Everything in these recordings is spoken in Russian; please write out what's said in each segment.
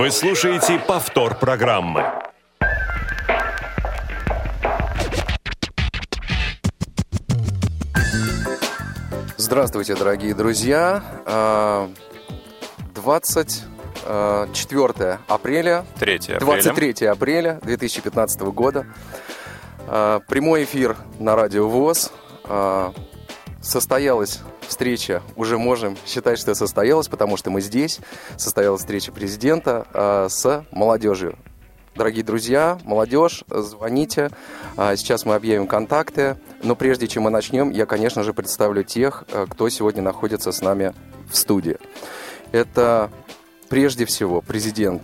Вы слушаете повтор программы. Здравствуйте, дорогие друзья. 24 а, апреля, 3 апреля. 23 апреля 2015 года. А, прямой эфир на радио ВОЗ. А, состоялась встреча, уже можем считать, что состоялась, потому что мы здесь. Состоялась встреча президента с молодежью. Дорогие друзья, молодежь, звоните. Сейчас мы объявим контакты. Но прежде чем мы начнем, я, конечно же, представлю тех, кто сегодня находится с нами в студии. Это прежде всего президент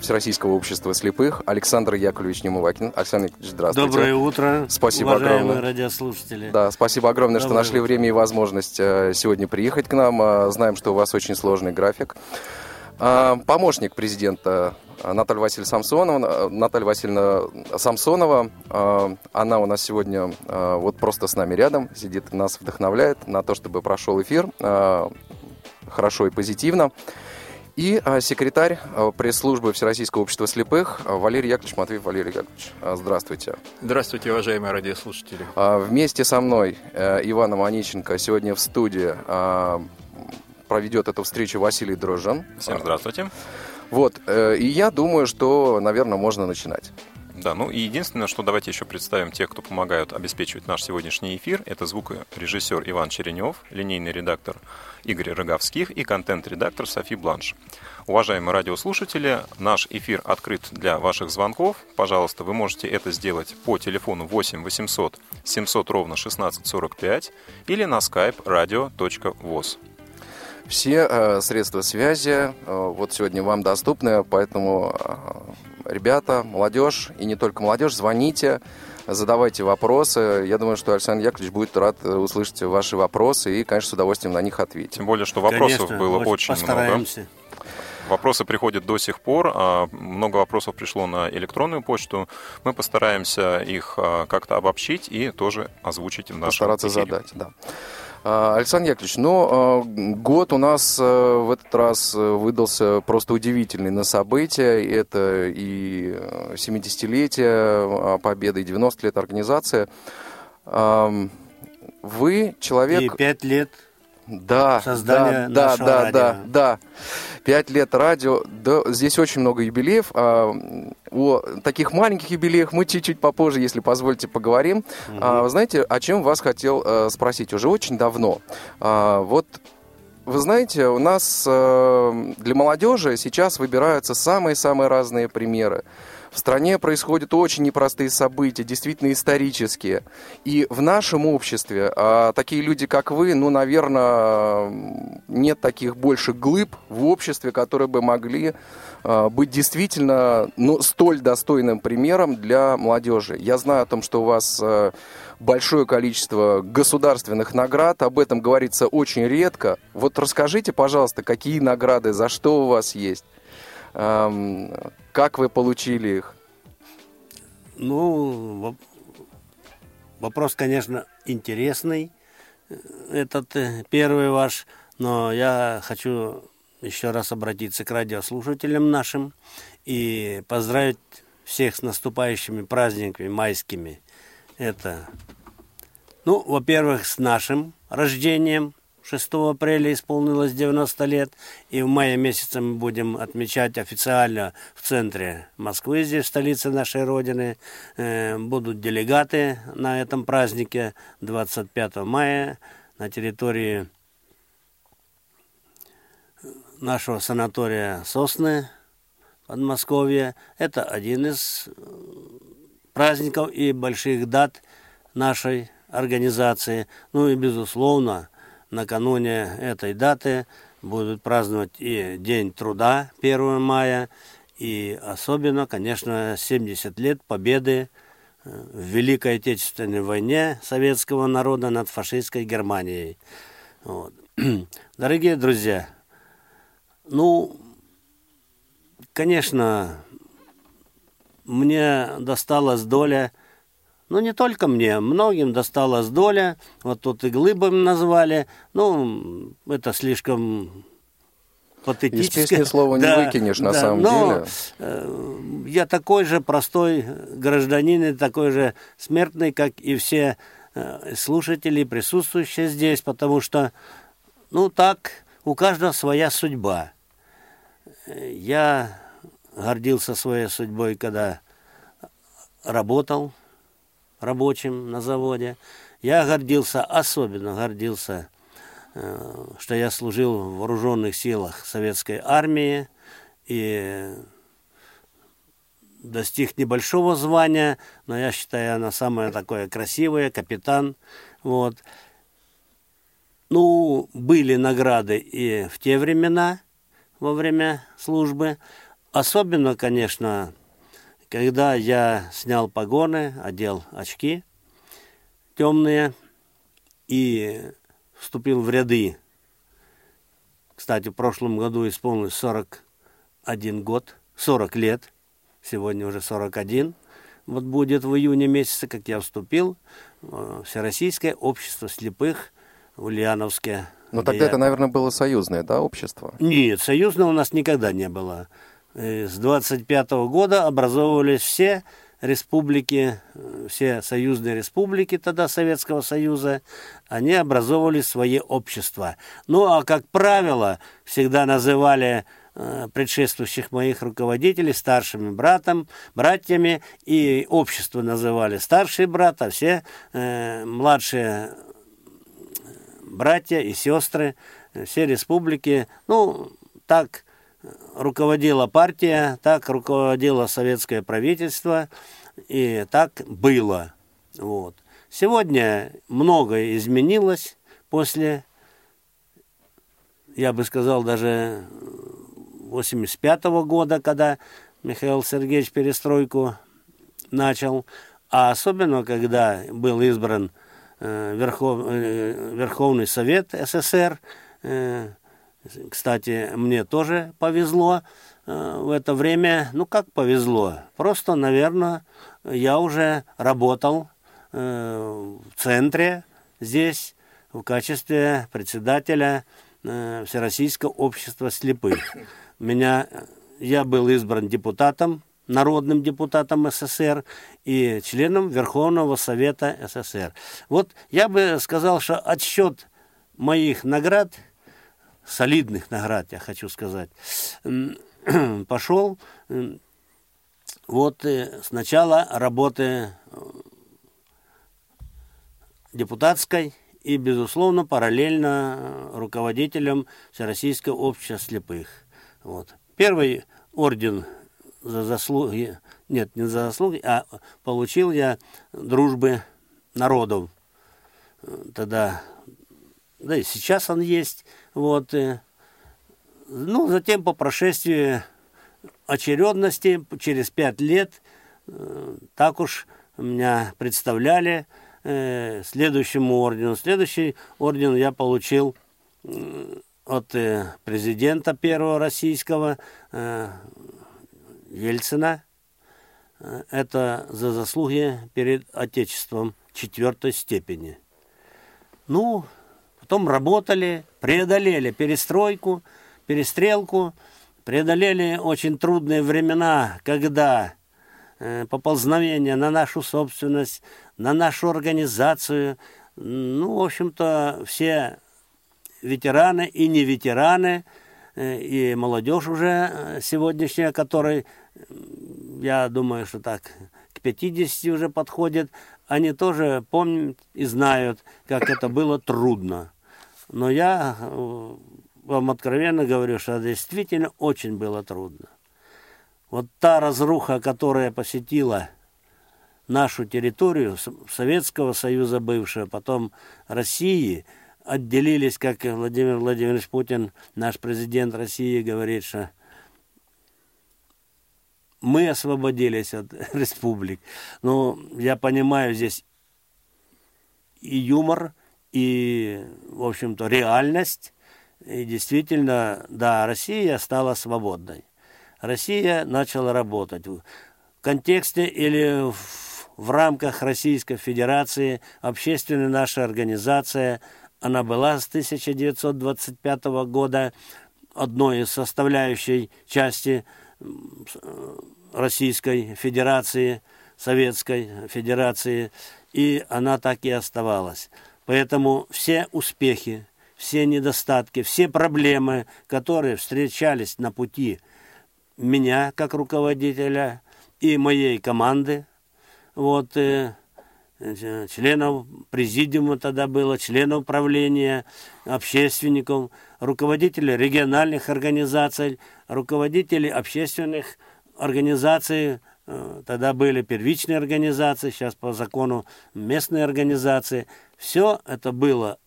Всероссийского общества слепых Александр Яковлевич Немывакин. Александр Яковлевич, здравствуйте. Доброе утро, спасибо уважаемые огромное. радиослушатели. Да, спасибо огромное, Доброе что нашли утро. время и возможность э, сегодня приехать к нам. Э, Знаем, что у вас очень сложный график. Помощник президента э, Наталья Васильевна Самсонова, э, Наталья Васильевна Самсонова, э, она у нас сегодня э, вот просто с нами рядом, сидит, нас вдохновляет на то, чтобы прошел эфир э, хорошо и позитивно. И э, секретарь э, пресс-службы Всероссийского общества слепых э, Валерий Яковлевич Матвеев. Валерий Яковлевич, здравствуйте. Здравствуйте, уважаемые радиослушатели. А, Вместе со мной э, Иваном Онищенко сегодня в студии а, проведет эту встречу Василий Дрожжан. Всем здравствуйте. Вот, э, и я думаю, что, наверное, можно начинать. Да, ну и единственное, что давайте еще представим тех, кто помогают обеспечивать наш сегодняшний эфир. Это звукорежиссер Иван Черенев, линейный редактор Игорь Роговских и контент-редактор Софи Бланш. Уважаемые радиослушатели, наш эфир открыт для ваших звонков. Пожалуйста, вы можете это сделать по телефону 8 800 700 ровно 1645 или на skype radio.voz. Все э, средства связи э, вот сегодня вам доступны, поэтому, э, ребята, молодежь, и не только молодежь, звоните, задавайте вопросы. Я думаю, что Александр Яковлевич будет рад э, услышать ваши вопросы и, конечно, с удовольствием на них ответить. Тем более, что вопросов Конечно, было очень много. постараемся. Вопросы приходят до сих пор. а, Много вопросов пришло на электронную почту. Мы постараемся их а, как-то обобщить и тоже озвучить в нашем постараться эфире. задать, да. А, Александр Яковлевич, ну, а, год у нас а, в этот раз а, выдался просто удивительный на события. Это и а, 70-летие а, Победы, и 90 лет организации. Вы человек... И пять лет Да, Создание да, нашего да, радио. да, да. Пять лет радио. Да, здесь очень много юбилеев. А, о таких маленьких юбилеях мы чуть-чуть попозже, если позволите, поговорим. А, вы знаете, о чем вас хотел э, спросить уже очень давно. А, вот вы знаете, у нас э, для молодежи сейчас выбираются самые-самые разные примеры. В стране происходят очень непростые события, действительно исторические. И в нашем обществе а, такие люди, как вы, ну, наверное, нет таких больше глыб в обществе, которые бы могли а, быть действительно ну, столь достойным примером для молодежи. Я знаю о том, что у вас а, большое количество государственных наград, об этом говорится очень редко. Вот расскажите, пожалуйста, какие награды, за что у вас есть, как вы получили их? Ну, воп- вопрос, конечно, интересный, э, этот э, первый ваш, но я хочу еще раз обратиться к радиослушателям нашим и поздравить всех с наступающими праздниками майскими. Это, ну, во-первых, с нашим рождением, 6 апреля исполнилось 90 лет, и в мае месяце мы будем отмечать официально в центре Москвы, здесь, в столице нашей Родины. Э, Будут делегаты на этом празднике 25 мая на территории нашего санатория «Сосны» Подмосковья. Это один из э, праздников и больших дат нашей организации. Ну и, безусловно, накануне этой даты будут праздновать и День труда 1 мая, и особенно, конечно, 70 лет победы э, в Великой Отечественной войне советского народа над фашистской Германией. Вот. Дорогие друзья, ну, конечно, мне досталась доля, ну, не только мне, многим досталась доля, вот тут и глыбами назвали, ну, это слишком патетическое. Из песни слова не выкинешь, на самом но, деле. Э, я такой же простой гражданин и такой же смертный, как и все э, слушатели, присутствующие здесь, потому что, ну так, у каждого своя судьба. Я гордился своей судьбой, когда работал рабочим на заводе. Я гордился, особенно гордился, э, что я служил в вооруженных силах советской армии и достиг небольшого звания, но я считаю, она самое такое красивое, капитан. Вот. Ну, были награды и в те времена, во время службы. Особенно, конечно, когда я снял погоны, одел очки темные и вступил в ряды. Кстати, в прошлом году исполнилось 41 год, 40 лет, сегодня уже 41. Вот будет в июне месяце, как я вступил в Всероссийское общество слепых в Ульяновске. Но тогда я... это, наверное, было союзное, да, общество? Нет, союзного у нас никогда не было. Э, с 25 года образовывались все республики, э, все союзные республики тогда Советского Союза, они образовывали свои общества. Ну, а как правило, всегда называли э, предшествующих моих руководителей старшими братом, братьями, и общество называли старший брат, а все э, младшие братья и сестры, все республики, ну, так руководила партия, так руководило советское правительство, и так было. Вот. Сегодня многое изменилось после, я бы сказал, даже 85 -го года, когда Михаил Сергеевич перестройку начал, а особенно, когда был избран э, Верхов, э, Верховный Совет СССР, э, кстати, мне тоже повезло э, в это время. Ну, как повезло? Просто, наверное, я уже работал э, в центре здесь в качестве председателя э, Всероссийского общества слепых. Меня, я был избран депутатом, народным депутатом СССР и членом Верховного Совета СССР. Вот я бы сказал, что отсчет моих наград – солидных наград, я хочу сказать, пошел вот э, сначала работы э, депутатской и, безусловно, параллельно э, руководителем Всероссийского общества слепых. Вот. Первый орден за заслуги, нет, не за заслуги, а получил я дружбы народов. Тогда, да и сейчас он есть, вот. Э, ну, затем по прошествии очередности, через пять лет, э, так уж меня представляли э, следующему ордену. Следующий орден я получил от президента первого российского Ельцина. Это за заслуги перед Отечеством четвертой степени. Ну, потом работали, преодолели перестройку, перестрелку, преодолели очень трудные времена, когда э, поползновение на нашу собственность, на нашу организацию, ну, в общем-то, все ветераны и не ветераны, э, и молодежь уже э, сегодняшняя, которой, я думаю, что так к 50 уже подходит, они тоже помнят и знают, как это было трудно. Но я э, вам откровенно говорю, что действительно очень было трудно. Вот та разруха, которая посетила нашу территорию, Советского Союза бывшего, потом России, отделились, как Владимир Владимирович Путин, наш президент России, говорит, что мы освободились от республик. Но я понимаю здесь и юмор, и, в общем-то, реальность. И действительно, да, Россия стала свободной. Россия начала работать. В контексте или в, в рамках Российской Федерации общественная наша организация, она была с 1925 года, одной из составляющей части Российской Федерации, Советской Федерации, и она так и оставалась. Поэтому все успехи, все недостатки, все проблемы, которые встречались на пути меня как руководителя и моей команды, вот, э, членов президиума тогда было, членов правления, общественников, руководителей региональных организаций, руководителей общественных организаций, э, тогда были первичные организации, сейчас по закону местные организации. Все это было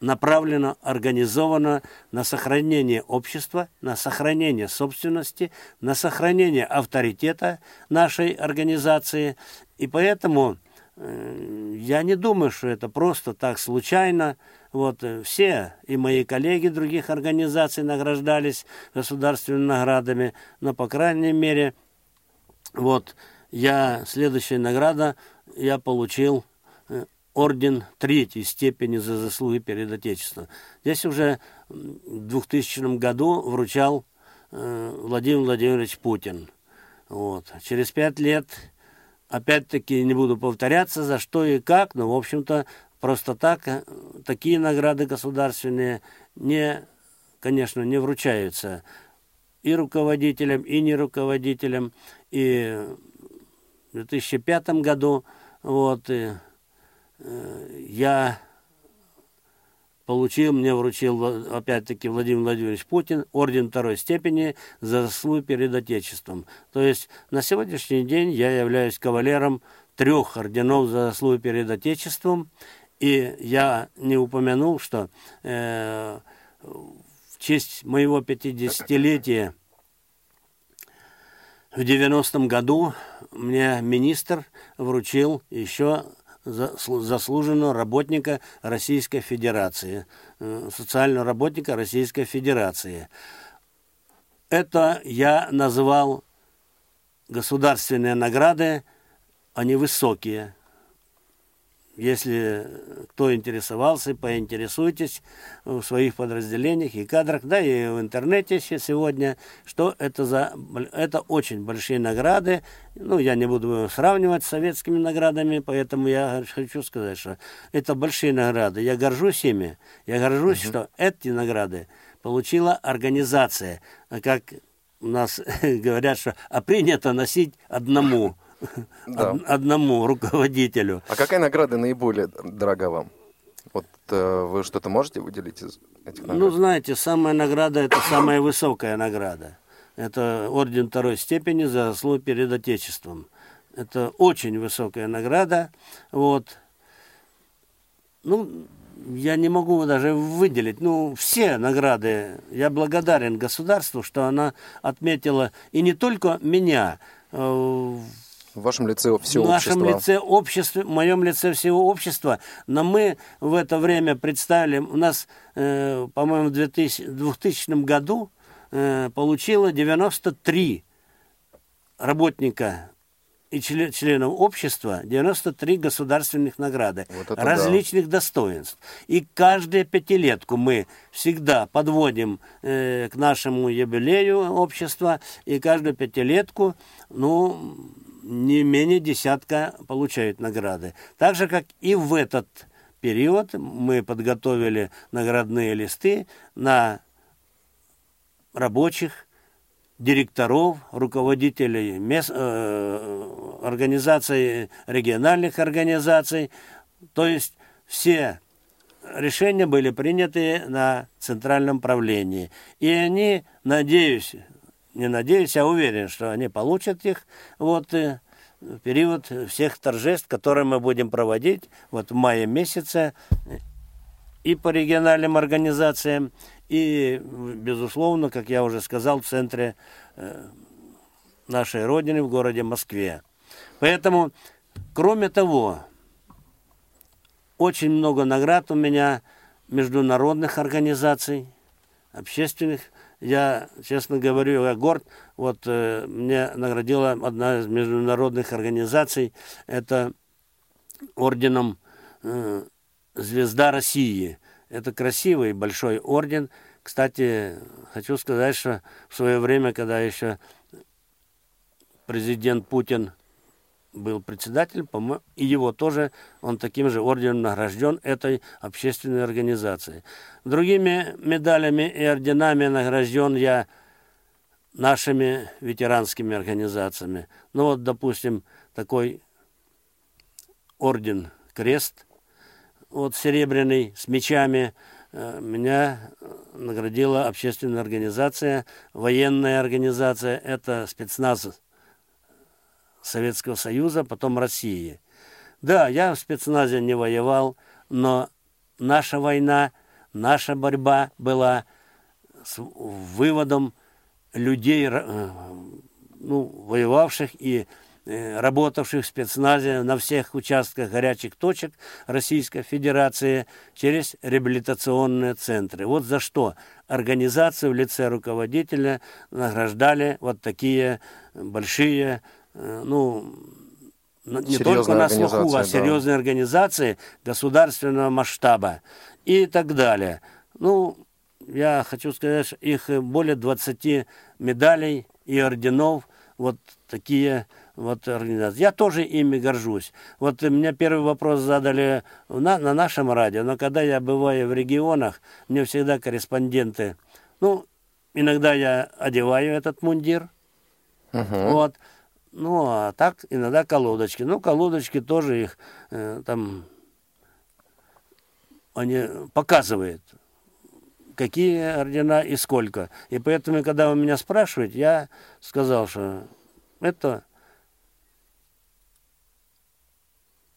направлено, организовано на сохранение общества, на сохранение собственности, на сохранение авторитета нашей организации. И поэтому э, я не думаю, что это просто так случайно. Вот э, все и мои коллеги других организаций награждались государственными наградами, но по крайней мере, вот я следующая награда я получил орден третьей степени за заслуги перед Отечеством. Здесь уже в 2000 году вручал э, Владимир Владимирович Путин. Вот. Через пять лет, опять-таки, не буду повторяться, за что и как, но, в общем-то, просто так э, такие награды государственные не, конечно, не вручаются и руководителям, и не руководителям. И в 2005 году вот, и я получил, мне вручил опять-таки Владимир Владимирович Путин орден второй степени за заслугу перед Отечеством. То есть на сегодняшний день я являюсь кавалером трех орденов за заслугу перед Отечеством. И я не упомянул, что э, в честь моего 50-летия в 90-м году мне министр вручил еще заслуженного работника Российской Федерации, э, социального работника Российской Федерации. Это я называл государственные награды, они высокие. Если кто интересовался, поинтересуйтесь в своих подразделениях и кадрах, да и в интернете сегодня, что это за... Это очень большие награды. Ну, я не буду сравнивать с советскими наградами, поэтому я хочу сказать, что это большие награды. Я горжусь ими. Я горжусь, угу. что эти награды получила организация. Как у нас говорят, что а принято носить одному да. одному руководителю. А какая награда наиболее дорога вам? Вот э, вы что-то можете выделить из этих наград? Ну, знаете, самая награда – это самая высокая награда. Это орден второй степени за заслугу перед Отечеством. Это очень высокая награда. Вот. Ну, я не могу даже выделить. Ну, все награды. Я благодарен государству, что она отметила и не только меня. Э, в вашем лице все В нашем лице общество, в моем лице всего общества. Но мы в это время представили, у нас, э, по-моему, в 2000, 2000 году э, получило 93 работника и член, членов общества 93 государственных награды вот различных да. достоинств. И каждую пятилетку мы всегда подводим э, к нашему юбилею общества, и каждую пятилетку, ну, не менее десятка получают награды. Так же, как и в этот период мы подготовили наградные листы на рабочих, директоров, руководителей мест, э, организаций, региональных организаций. То есть все решения были приняты на центральном правлении. И они, надеюсь, не надеюсь, а уверен, что они получат их вот, э, в период всех торжеств, которые мы будем проводить вот в мае месяце и по региональным организациям, и, безусловно, как я уже сказал, в центре э, нашей Родины, в городе Москве. Поэтому, кроме того, очень много наград у меня международных организаций, общественных я, честно говорю, я горд. Вот э, мне наградила одна из международных организаций, это орденом э, «Звезда России». Это красивый большой орден, Кстати, хочу сказать, что в свое время, когда еще президент Путин был председатель, и его тоже, он таким же орденом награжден этой общественной организацией. Другими медалями и орденами награжден я нашими ветеранскими организациями. Ну вот, допустим, такой орден Крест, вот серебряный, с мечами, э, меня наградила общественная организация, военная организация, это спецназ Советского Союза, потом России. Да, я в спецназе не воевал, но наша война, наша борьба была с выводом людей, э, ну, воевавших и э, работавших в спецназе на всех участках горячих точек Российской Федерации через реабилитационные центры. Вот за что организацию в лице руководителя награждали вот такие большие ну, не только на слуху, а серьезные да. организации государственного масштаба и так далее. Ну, я хочу сказать, что их более 20 медалей и орденов, вот такие вот организации. Я тоже ими горжусь. Вот мне первый вопрос задали на, на нашем радио, но когда я бываю в регионах, мне всегда корреспонденты, ну, иногда я одеваю этот мундир, uh-huh. вот, ну, а так иногда колодочки. Ну, колодочки тоже их э, там, они показывают, какие ордена и сколько. И поэтому, когда вы меня спрашивают, я сказал, что это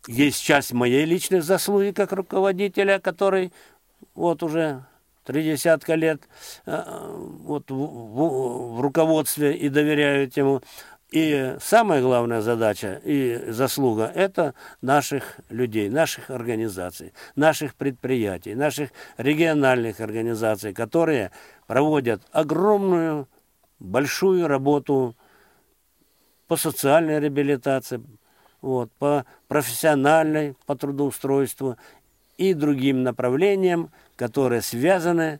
есть часть моей личной заслуги как руководителя, который вот уже три десятка лет э, вот в, в, в руководстве и доверяют ему. И самая главная задача и заслуга – это наших людей, наших организаций, наших предприятий, наших региональных организаций, которые проводят огромную, большую работу по социальной реабилитации, вот, по профессиональной, по трудоустройству и другим направлениям, которые связаны с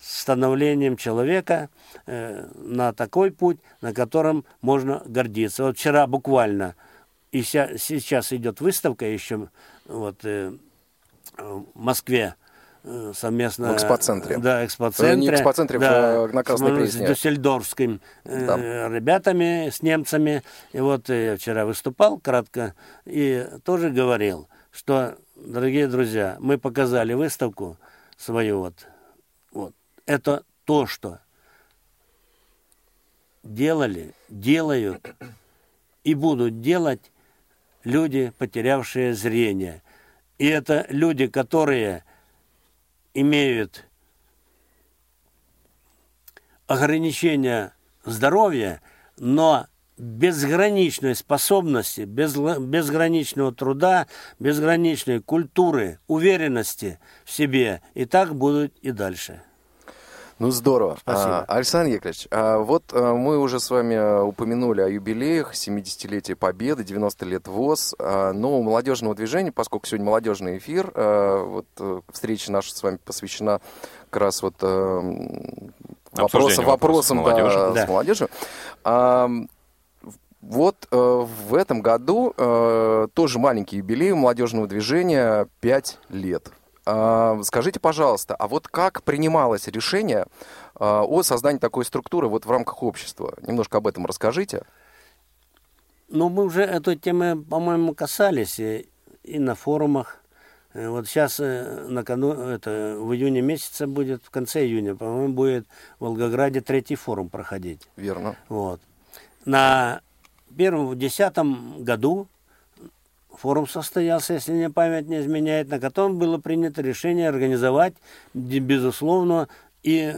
становлением человека э, на такой путь, на котором можно гордиться. Вот вчера буквально, и ся, сейчас идет выставка еще вот, э, в Москве, э, совместно... В экспоцентре. Да, экспоцентре. Не экспоцентре, да, на Красной с, Пресне. С дюссельдорфскими э, да. ребятами, с немцами. И вот я вчера выступал кратко и тоже говорил, что, дорогие друзья, мы показали выставку свою вот это то, что делали, делают и будут делать люди, потерявшие зрение. И это люди, которые имеют ограничения здоровья, но безграничной способности, без, безграничного труда, безграничной культуры, уверенности в себе. И так будут и дальше. Ну, здорово. Спасибо. А, Александр Яковлевич, а, вот а, мы уже с вами а, упомянули о юбилеях, 70-летие Победы, 90 лет ВОЗ, а, но у молодежного движения, поскольку сегодня молодежный эфир, а, вот а, встреча наша с вами посвящена как раз вот а, вопросам, вопросам да, да. с молодежью. А, вот э, в этом году э, тоже маленький юбилей молодежного движения 5 лет. А, скажите, пожалуйста, а вот как принималось решение а, о создании такой структуры вот в рамках общества? Немножко об этом расскажите. Ну, мы уже этой темы, по-моему, касались и, и на форумах. Э, вот сейчас э, это, в июне месяце будет, в конце июня, по-моему, будет в Волгограде третий форум проходить. Верно. Вот. На первом, в десятом году форум состоялся, если мне память не изменяет, на котором было принято решение организовать, безусловно, и,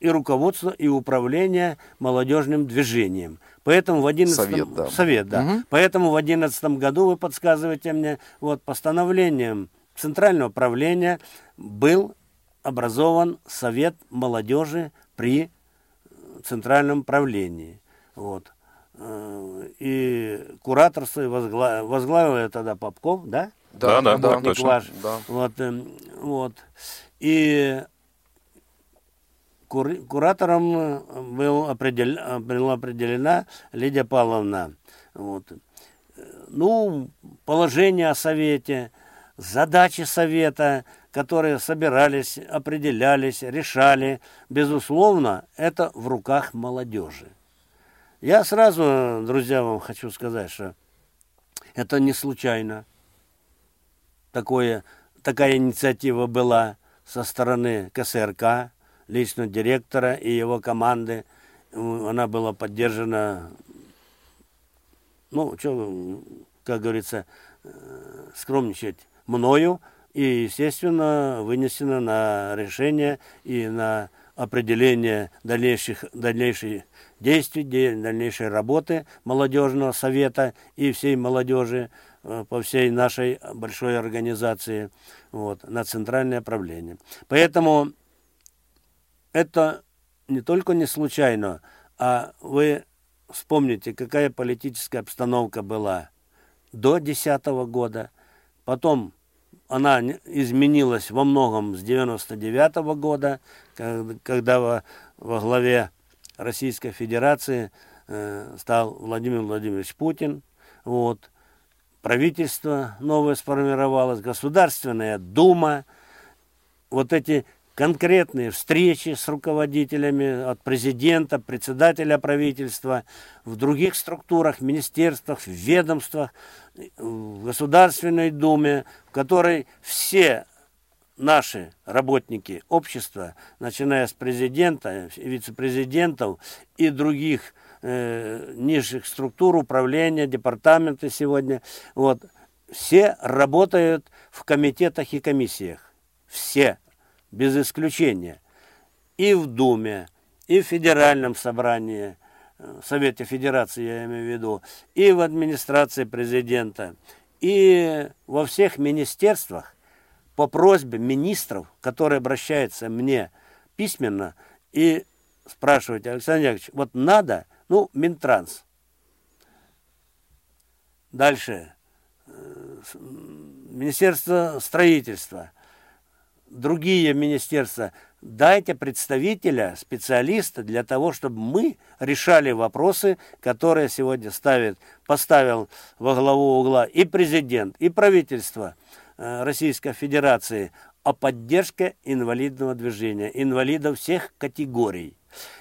и руководство, и управление молодежным движением. Поэтому в 11 Совет, да. Совет, да. Угу. Поэтому в 2011 году, вы подсказываете мне, вот постановлением Центрального правления был образован Совет молодежи при Центральном правлении. Вот. Э, и кураторство возглавил, возглавил я тогда Попков, да? Да, да, да, точно. Ваш. Да. Вот, эм, вот. И кур- куратором э, был определен, была определена Лидия Павловна. Вот. Ну, положение о Совете, задачи Совета, которые собирались, определялись, решали, безусловно, это в руках молодежи. Я сразу, друзья, вам хочу сказать, что это не случайно. Такое, такая инициатива была со стороны КСРК, лично директора и его команды. Она была поддержана, ну, что, как говорится, э, скромничать мною и, естественно, вынесено на решение и на определение дальнейших, дальнейших действий, дальнейшей работы молодежного совета и всей молодежи э, по всей нашей большой организации вот, на центральное правление. Поэтому это не только не случайно, а вы вспомните, какая политическая обстановка была до 2010 года, потом она изменилась во многом с 99 -го года, когда во, во главе Российской Федерации э, стал Владимир Владимирович Путин. Вот. Правительство новое сформировалось, Государственная Дума. Вот эти конкретные встречи с руководителями от президента, председателя правительства, в других структурах, министерствах, ведомствах, в Государственной Думе, в которой все наши работники общества, начиная с президента, вице-президентов и других э, низших структур управления, департаменты сегодня, вот, все работают в комитетах и комиссиях. Все без исключения. И в Думе, и в Федеральном собрании, э, Совете Федерации, я имею в виду, и в администрации президента, и во всех министерствах по просьбе министров, которые обращаются мне письменно и спрашивают, Александр Яковлевич, вот надо, ну, Минтранс. Дальше. Э, Министерство строительства – другие министерства, дайте представителя, специалиста для того, чтобы мы решали вопросы, которые сегодня ставит, поставил во главу угла и президент, и правительство Российской Федерации о поддержке инвалидного движения, инвалидов всех категорий.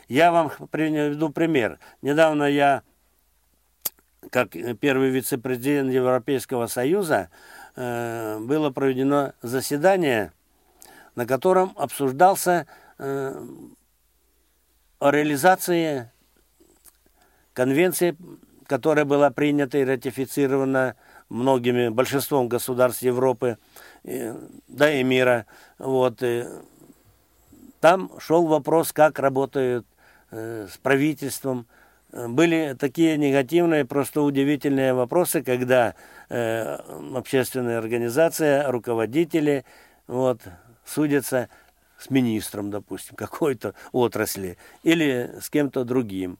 Я вам приведу пример. Недавно я, как первый вице-президент Европейского Союза, э, было проведено заседание на котором обсуждался э, о реализации конвенции, которая была принята и ратифицирована многими, большинством государств Европы, э, да и мира. Вот, и там шел вопрос, как работают э, с правительством. Были такие негативные, просто удивительные вопросы, когда э, общественная организация, руководители, вот, судятся с министром, допустим, какой-то отрасли или с кем-то другим.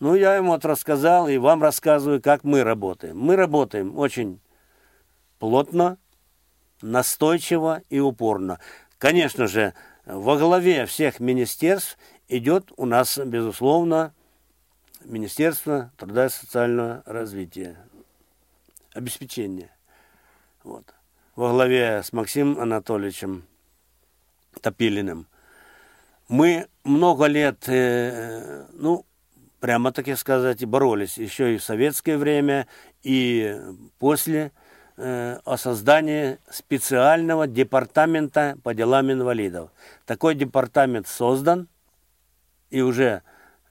Ну, я ему вот рассказал и вам рассказываю, как мы работаем. Мы работаем очень плотно, настойчиво и упорно. Конечно же, во главе всех министерств идет у нас, безусловно, Министерство труда и социального развития, обеспечения. Вот. Во главе с Максимом Анатольевичем Топилиным. Мы много лет, э, ну, прямо таки сказать, боролись еще и в советское время, и после э, о создании специального департамента по делам инвалидов. Такой департамент создан, и уже,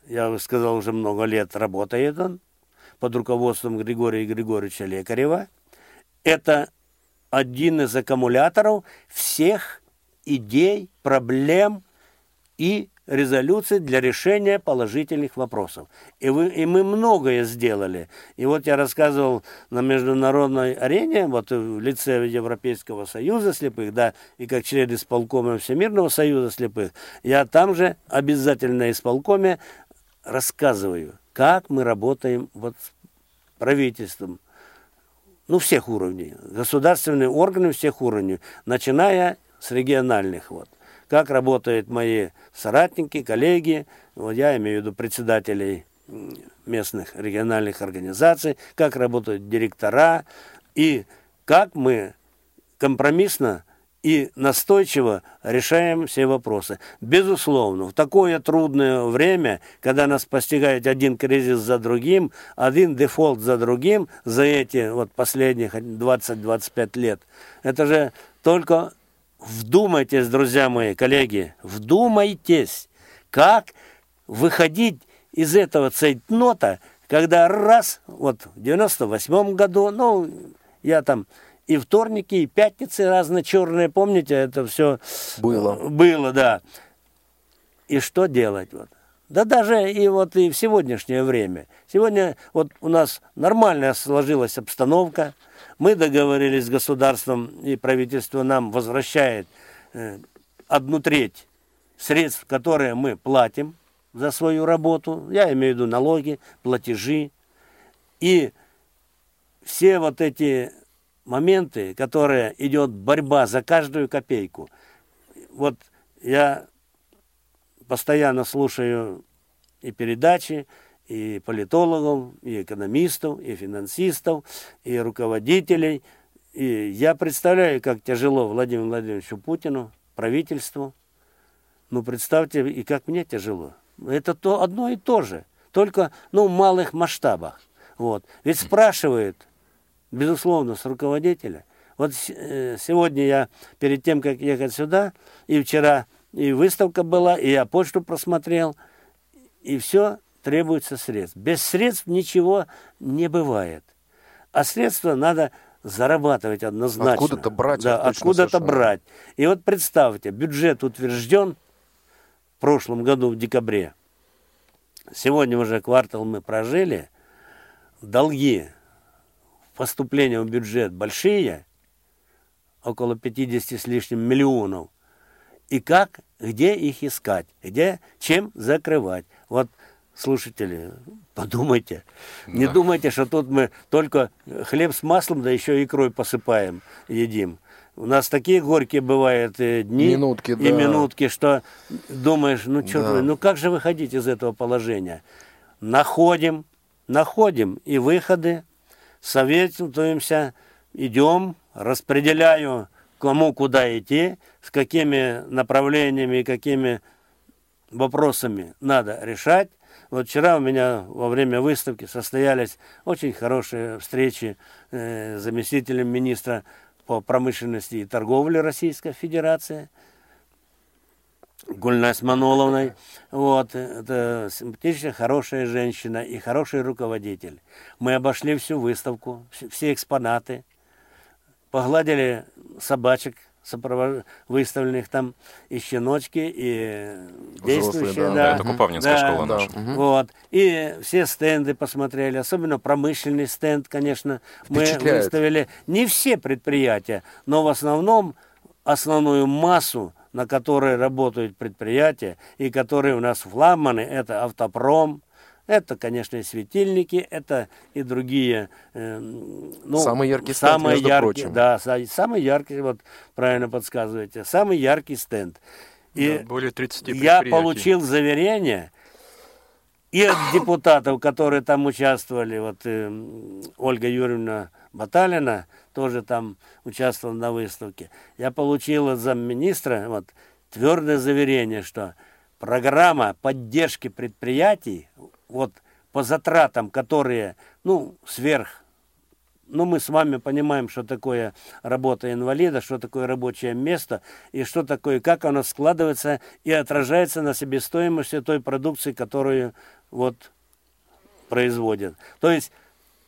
я бы сказал, уже много лет работает он под руководством Григория Григорьевича Лекарева. Это один из аккумуляторов всех идей, проблем и резолюций для решения положительных вопросов. И, вы, и мы многое сделали. И вот я рассказывал на международной арене, вот в лице Европейского союза слепых, да, и как член исполкома Всемирного союза слепых, я там же обязательно исполкоме рассказываю, как мы работаем вот с правительством, ну, всех уровней, государственные органы всех уровней, начиная с региональных. Вот. Как работают мои соратники, коллеги, вот я имею в виду председателей местных региональных организаций, как работают директора и как мы компромиссно и настойчиво решаем все вопросы. Безусловно, в такое трудное время, когда нас постигает один кризис за другим, один дефолт за другим, за эти вот последних 20-25 лет, это же только вдумайтесь, друзья мои, коллеги, вдумайтесь, как выходить из этого цейтнота, когда раз, вот в 98 году, ну, я там и вторники, и пятницы разные черные, помните, это все было. Было, да. И что делать? Вот? Да даже и вот и в сегодняшнее время. Сегодня вот у нас нормальная сложилась обстановка. Мы договорились с государством, и правительство нам возвращает э, одну треть средств, которые мы платим за свою работу. Я имею в виду налоги, платежи. И все вот эти моменты, которые идет борьба за каждую копейку. Вот я постоянно слушаю и передачи, и политологов, и экономистов, и финансистов, и руководителей. И я представляю, как тяжело Владимиру Владимировичу Путину, правительству. Ну, представьте, и как мне тяжело. Это то одно и то же, только ну, в малых масштабах. Вот. Ведь спрашивают, безусловно, с руководителя. Вот э, сегодня я, перед тем, как ехать сюда, и вчера и выставка была, и я почту просмотрел, и все требуется средств. Без средств ничего не бывает. А средства надо зарабатывать однозначно. Откуда-то брать. Да, откуда-то брать. И вот представьте, бюджет утвержден в прошлом году в декабре. Сегодня уже квартал мы прожили. Долги поступления в бюджет большие, около 50 с лишним миллионов, и как, где их искать, где, чем закрывать. Вот, слушатели, подумайте. Да. Не думайте, что тут мы только хлеб с маслом, да еще икрой посыпаем, едим. У нас такие горькие бывают э, дни минутки, и да. минутки, что думаешь, ну что да. ну как же выходить из этого положения? Находим, находим и выходы, советуемся, идем, распределяю, кому куда идти, с какими направлениями и какими вопросами надо решать. Вот вчера у меня во время выставки состоялись очень хорошие встречи э, с заместителем министра по промышленности и торговле Российской Федерации – Гульнас Маноловной. Вот, это симпатичная, хорошая женщина и хороший руководитель. Мы обошли всю выставку, все экспонаты, погладили собачек, сопров... выставленных там и щеночки, и действующие. да. да. Это Купавнинская да, школа да. наша. Вот. И все стенды посмотрели, особенно промышленный стенд, конечно, мы выставили. Не все предприятия, но в основном основную массу на которой работают предприятия и которые у нас флагманы, это автопром, это, конечно, и светильники, это и другие. Э, ну, самый яркий стенд, самый между яркий, прочим. Да, самый яркий, вот правильно подсказываете, самый яркий стенд. И да, более 30 я получил заверение и от депутатов, которые там участвовали, вот э, Ольга Юрьевна Баталина, тоже там участвовал на выставке. Я получил от замминистра вот, твердое заверение, что программа поддержки предприятий вот, по затратам, которые ну, сверх ну, мы с вами понимаем, что такое работа инвалида, что такое рабочее место, и что такое, как оно складывается и отражается на себестоимости той продукции, которую вот производят. То есть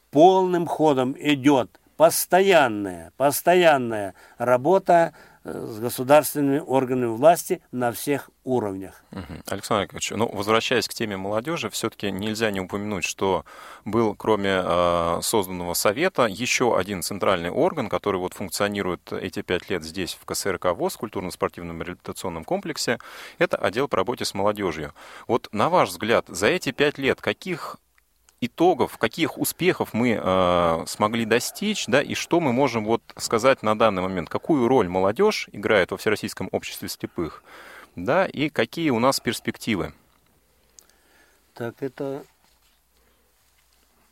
полным ходом идет постоянная, постоянная работа э, с государственными органами власти на всех уровнях. Александр Яковлевич, ну, возвращаясь к теме молодежи, все-таки нельзя не упомянуть, что был, кроме э, созданного совета, еще один центральный орган, который вот функционирует эти пять лет здесь, в КСРК ВОЗ, культурно-спортивном реабилитационном комплексе, это отдел по работе с молодежью. Вот на ваш взгляд, за эти пять лет каких итогов, каких успехов мы э, смогли достичь, да, и что мы можем вот сказать на данный момент, какую роль молодежь играет во Всероссийском обществе слепых, да, и какие у нас перспективы. Так, это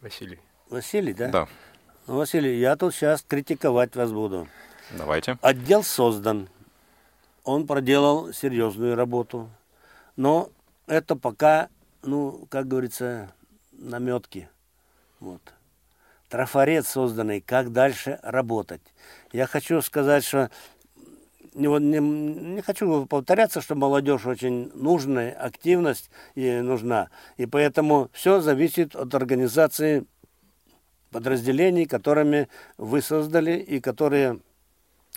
Василий. Василий, да? Да, Ну, Василий, я тут сейчас критиковать вас буду. давайте. Отдел создан. Он проделал серьезную работу. Но это пока, ну, как говорится, наметки. Вот. Трафарет созданный, как дальше работать. Я хочу сказать, что не, вот не, не хочу повторяться, что молодежь очень нужная, активность ей нужна. И поэтому все зависит от организации подразделений, которыми вы создали и которые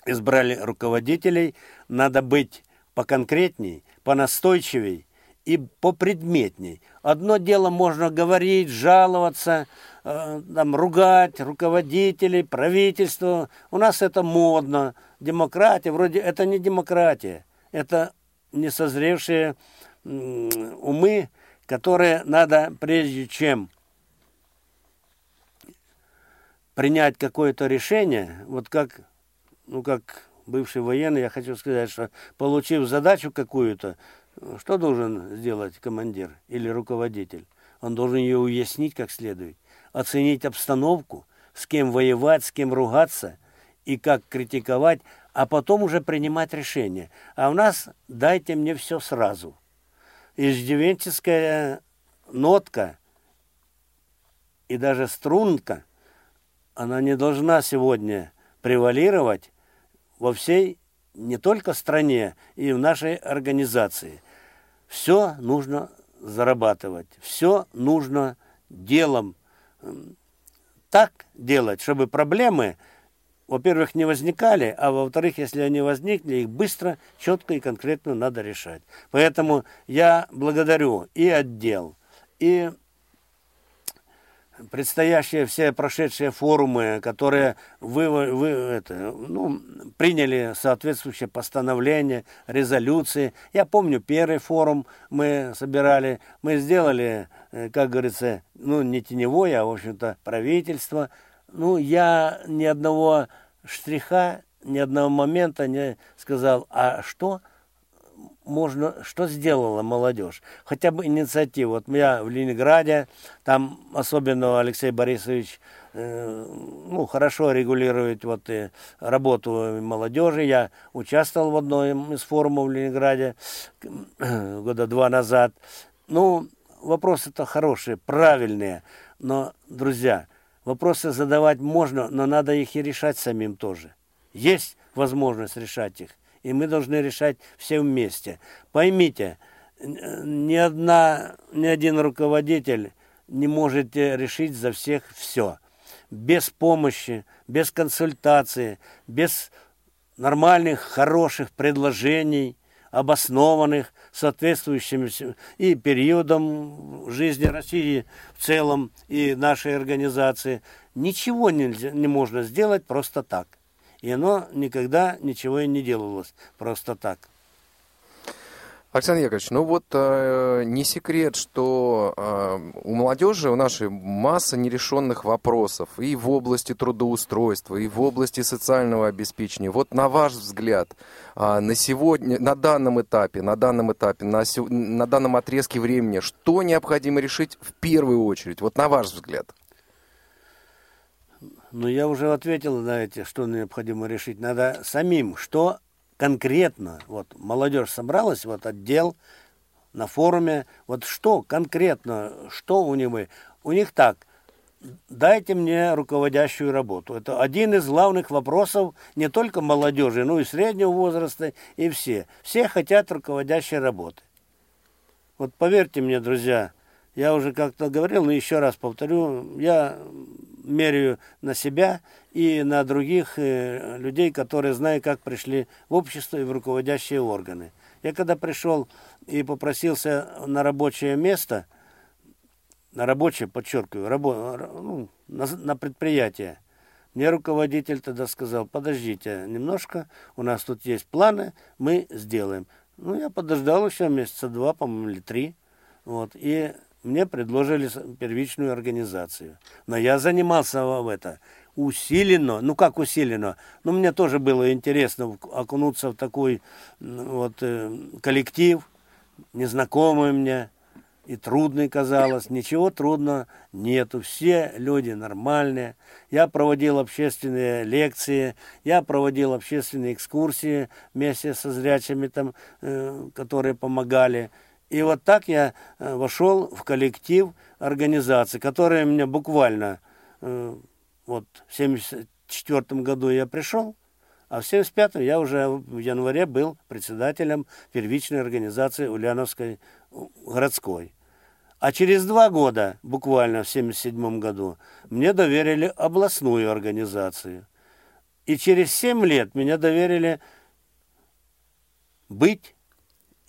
избрали руководителей. Надо быть поконкретней, понастойчивей и попредметней. Одно дело можно говорить, жаловаться, э, там, ругать руководителей, правительство. У нас это модно. Демократия, вроде это не демократия. Это несозревшие умы, которые надо, прежде чем принять какое-то решение, вот как, ну, как бывший военный, я хочу сказать, что получив задачу какую-то, что должен сделать командир или руководитель? Он должен ее уяснить как следует, оценить обстановку, с кем воевать, с кем ругаться и как критиковать, а потом уже принимать решение. А у нас дайте мне все сразу. Иждивенческая нотка и даже струнка, она не должна сегодня превалировать во всей не только стране и в нашей организации. Все нужно зарабатывать, все нужно делом так делать, чтобы проблемы, во-первых, не возникали, а во-вторых, если они возникли, их быстро, четко и конкретно надо решать. Поэтому я благодарю и отдел, и предстоящие все прошедшие форумы, которые вы, вы это, ну, приняли соответствующее постановление, резолюции. Я помню, первый форум мы собирали, мы сделали, э, как говорится, ну, не теневое, а, в общем-то, правительство. Ну, я ни одного штриха, ни одного момента не сказал, а что – можно, что сделала молодежь? Хотя бы инициатива. Вот я в Ленинграде, там особенно Алексей Борисович э, ну, хорошо регулирует вот, э, работу молодежи. Я участвовал в одном из форумов в Ленинграде года два назад. Ну, вопросы-то хорошие, правильные. Но, друзья, вопросы задавать можно, но надо их и решать самим тоже. Есть возможность решать их и мы должны решать все вместе. Поймите, ни, одна, ни один руководитель не может решить за всех все. Без помощи, без консультации, без нормальных, хороших предложений, обоснованных, соответствующим и периодом жизни России в целом, и нашей организации. Ничего нельзя, не можно сделать просто так. И оно никогда ничего и не делалось просто так. Александр Яковлевич, ну вот э, не секрет, что э, у молодежи, у нашей масса нерешенных вопросов и в области трудоустройства, и в области социального обеспечения. Вот на ваш взгляд, э, на сегодня, на данном этапе, на данном этапе, на, на данном отрезке времени, что необходимо решить в первую очередь, вот на ваш взгляд? Ну, я уже ответил на эти, что необходимо решить. Надо самим, что конкретно, вот молодежь собралась, вот отдел на форуме, вот что конкретно, что у них, у них так, дайте мне руководящую работу. Это один из главных вопросов не только молодежи, но и среднего возраста, и все. Все хотят руководящей работы. Вот поверьте мне, друзья, я уже как-то говорил, но еще раз повторю, я меряю на себя и на других э, людей, которые знают, как пришли в общество и в руководящие органы. Я когда пришел и попросился на рабочее место, на рабочее, подчеркиваю, рабо, ну, на, на предприятие, мне руководитель тогда сказал, подождите немножко, у нас тут есть планы, мы сделаем. Ну, я подождал еще месяца два, по-моему, или три. Вот, и мне предложили первичную организацию. Но я занимался в это усиленно, ну как усиленно, но мне тоже было интересно окунуться в такой вот э, коллектив, незнакомый мне, и трудный казалось. Ничего трудного нету. Все люди нормальные. Я проводил общественные лекции, я проводил общественные экскурсии вместе со зрячими, там, э, которые помогали. И вот так я э, вошел в коллектив организации, которая мне буквально э, вот в 1974 году я пришел, а в 1975 я уже в январе был председателем первичной организации Ульяновской городской. А через два года, буквально в 1977 году, мне доверили областную организацию. И через семь лет меня доверили быть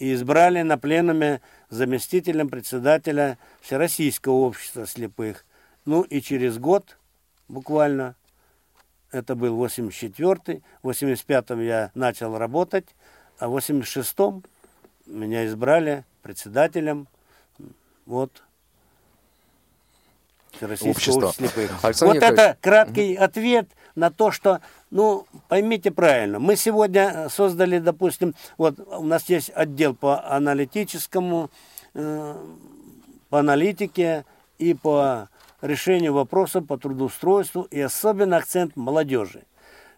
и избрали на пленуме заместителем председателя Всероссийского общества слепых. Ну и через год, буквально, это был 84-й, в 85-м я начал работать, а в 86-м меня избрали председателем вот Общество. слепых. Александр вот это краткий ответ на то, что, ну, поймите правильно, мы сегодня создали, допустим, вот у нас есть отдел по аналитическому, э, по аналитике и по решению вопросов по трудоустройству и особенно акцент молодежи.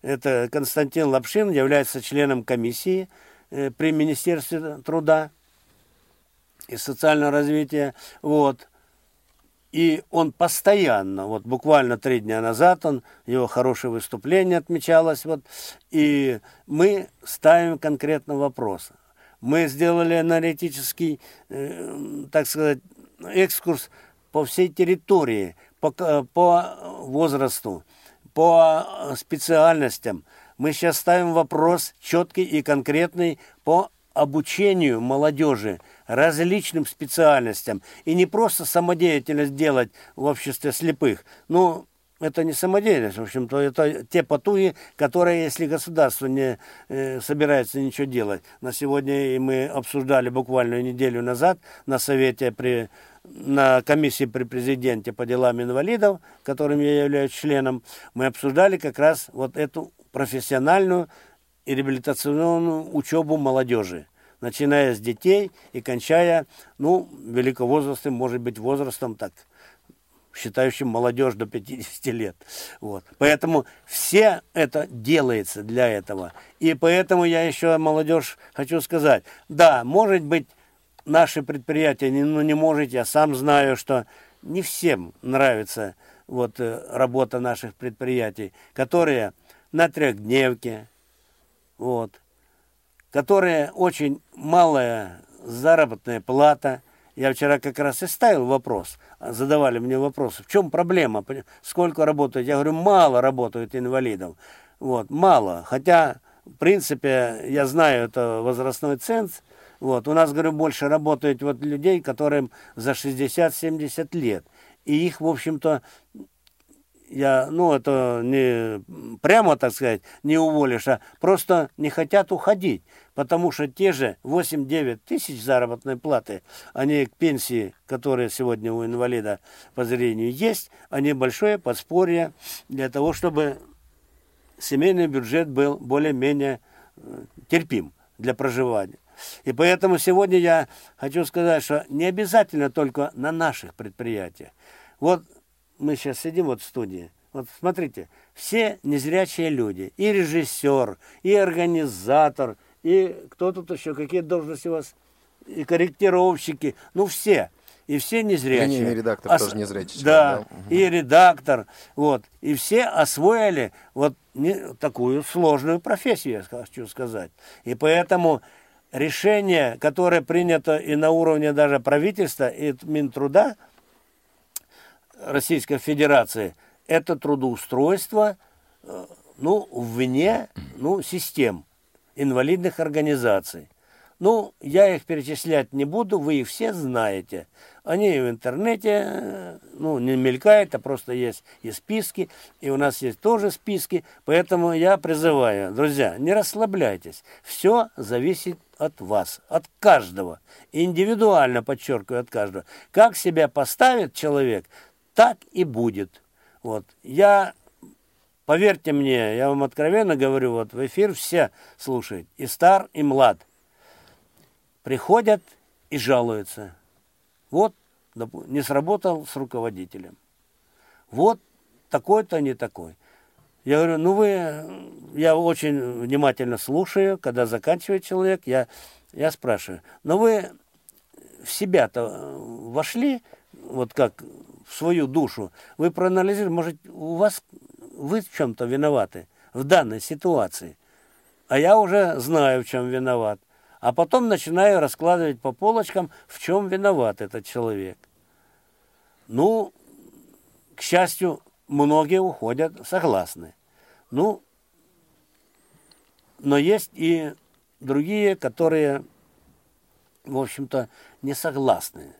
Это Константин Лапшин является членом комиссии э, при Министерстве труда и социального развития. Вот. И он постоянно, вот буквально три дня назад, он, его хорошее выступление отмечалось, вот, и мы ставим конкретно вопрос. Мы сделали аналитический, э, так сказать, экскурс по всей территории, по, по возрасту, по специальностям. Мы сейчас ставим вопрос четкий и конкретный по обучению молодежи различным специальностям. И не просто самодеятельность делать в обществе слепых. Ну, это не самодеятельность, в общем-то, это те потуги, которые, если государство не э, собирается ничего делать. На сегодня и мы обсуждали буквально неделю назад на совете при на комиссии при президенте по делам инвалидов, которым я являюсь членом, мы обсуждали как раз вот эту профессиональную и реабилитационную учебу молодежи, начиная с детей и кончая, ну, великовозрастным, может быть, возрастом так, считающим молодежь до 50 лет. Вот. Поэтому все это делается для этого. И поэтому я еще молодежь хочу сказать, да, может быть, наши предприятия, ну не можете, я сам знаю, что не всем нравится вот э, работа наших предприятий, которые на трехдневке, вот, которые очень малая заработная плата. Я вчера как раз и ставил вопрос, задавали мне вопрос, в чем проблема, сколько работают? Я говорю, мало работают инвалидов. Вот, мало. Хотя, в принципе, я знаю, это возрастной ценз. Вот, у нас, говорю, больше работают вот людей, которым за 60-70 лет. И их, в общем-то, я, ну, это не прямо, так сказать, не уволишь, а просто не хотят уходить. Потому что те же 8-9 тысяч заработной платы, они к пенсии, которая сегодня у инвалида по зрению есть, они большое подспорье для того, чтобы семейный бюджет был более-менее э, терпим для проживания. И поэтому сегодня я хочу сказать, что не обязательно только на наших предприятиях. Вот мы сейчас сидим вот в студии, вот смотрите, все незрячие люди, и режиссер, и организатор, и кто тут еще, какие должности у вас, и корректировщики, ну все. И все незрячие. Линейный редактор Ос... тоже незрячий. Да, да, и редактор, вот. И все освоили вот не, такую сложную профессию, я хочу сказать. И поэтому решение, которое принято и на уровне даже правительства, и Минтруда, Российской Федерации, это трудоустройство э, ну, вне ну, систем инвалидных организаций. Ну, я их перечислять не буду, вы их все знаете. Они в интернете, э, ну, не мелькают, а просто есть и списки, и у нас есть тоже списки. Поэтому я призываю, друзья, не расслабляйтесь. Все зависит от вас, от каждого. Индивидуально, подчеркиваю, от каждого. Как себя поставит человек, так и будет. Вот. Я, поверьте мне, я вам откровенно говорю, вот в эфир все слушают, и стар, и млад. Приходят и жалуются. Вот, не сработал с руководителем. Вот такой-то, не такой. Я говорю, ну вы, я очень внимательно слушаю, когда заканчивает человек, я, я спрашиваю, но вы в себя-то вошли, вот как в свою душу, вы проанализировали, может, у вас, вы в чем-то виноваты в данной ситуации, а я уже знаю, в чем виноват. А потом начинаю раскладывать по полочкам, в чем виноват этот человек. Ну, к счастью, многие уходят согласны. Ну, но есть и другие, которые, в общем-то, не согласны